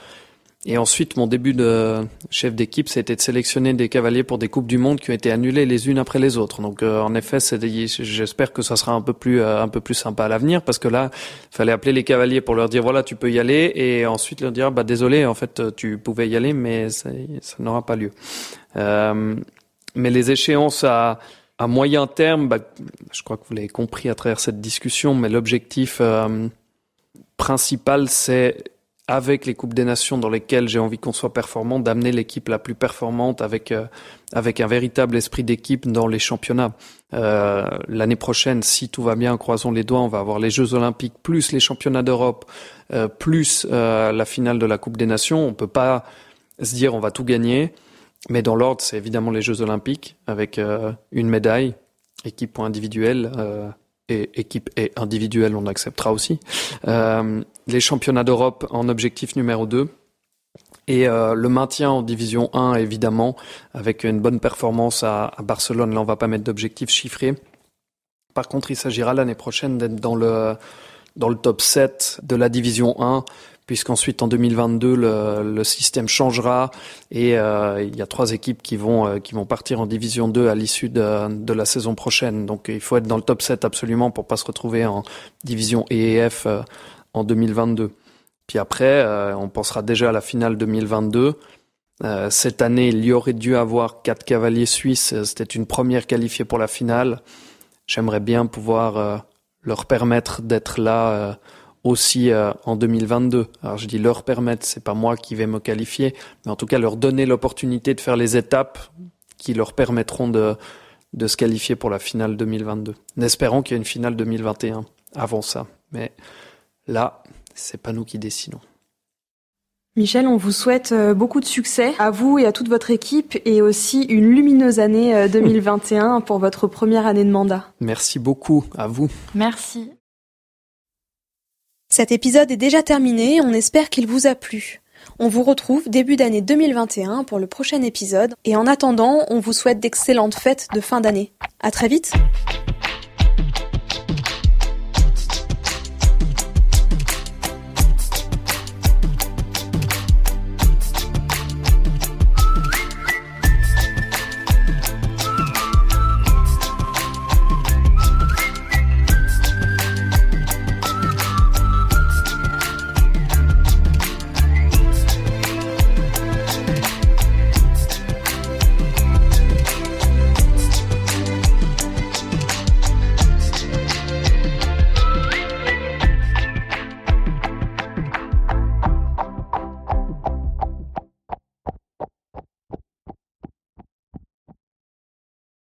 C: Et ensuite, mon début de chef d'équipe, c'était de sélectionner des cavaliers pour des coupes du monde qui ont été annulées les unes après les autres. Donc, euh, en effet, j'espère que ça sera un peu plus euh, un peu plus sympa à l'avenir parce que là, il fallait appeler les cavaliers pour leur dire voilà, tu peux y aller, et ensuite leur dire bah désolé, en fait, tu pouvais y aller, mais ça, n'aura pas lieu. Euh, mais les échéances à à moyen terme, bah, je crois que vous l'avez compris à travers cette discussion, mais l'objectif euh, principal, c'est avec les coupes des nations dans lesquelles j'ai envie qu'on soit performant, d'amener l'équipe la plus performante avec euh, avec un véritable esprit d'équipe dans les championnats. Euh, L'année prochaine, si tout va bien, croisons les doigts, on va avoir les Jeux Olympiques plus les championnats d'Europe euh, plus euh, la finale de la Coupe des Nations. On peut pas se dire on va tout gagner, mais dans l'ordre, c'est évidemment les Jeux Olympiques avec euh, une médaille, équipe ou individuelle et équipe et individuelle, on acceptera aussi. Euh, les championnats d'Europe en objectif numéro 2. Et euh, le maintien en division 1, évidemment, avec une bonne performance à, à Barcelone. Là, on va pas mettre d'objectif chiffré. Par contre, il s'agira l'année prochaine d'être dans le, dans le top 7 de la division 1 puisqu'ensuite en 2022 le, le, système changera et euh, il y a trois équipes qui vont euh, qui vont partir en division 2 à l'issue de, de, la saison prochaine. Donc il faut être dans le top 7 absolument pour pas se retrouver en division E et F euh, en 2022. Puis après, euh, on pensera déjà à la finale 2022. Euh, cette année, il y aurait dû avoir quatre cavaliers suisses. C'était une première qualifiée pour la finale. J'aimerais bien pouvoir leur permettre d'être là aussi euh, en 2022. Alors je dis leur permettre, c'est pas moi qui vais me qualifier, mais en tout cas leur donner l'opportunité de faire les étapes qui leur permettront de, de se qualifier pour la finale 2022. Espérons qu'il y ait une finale 2021 avant ça. Mais là, c'est pas nous qui décidons.
B: Michel, on vous souhaite euh, beaucoup de succès à vous et à toute votre équipe et aussi une lumineuse année 2021 pour votre première année de mandat.
C: Merci beaucoup à vous.
A: Merci.
B: Cet épisode est déjà terminé, on espère qu'il vous a plu. On vous retrouve début d'année 2021 pour le prochain épisode et en attendant, on vous souhaite d'excellentes fêtes de fin d'année. À très vite!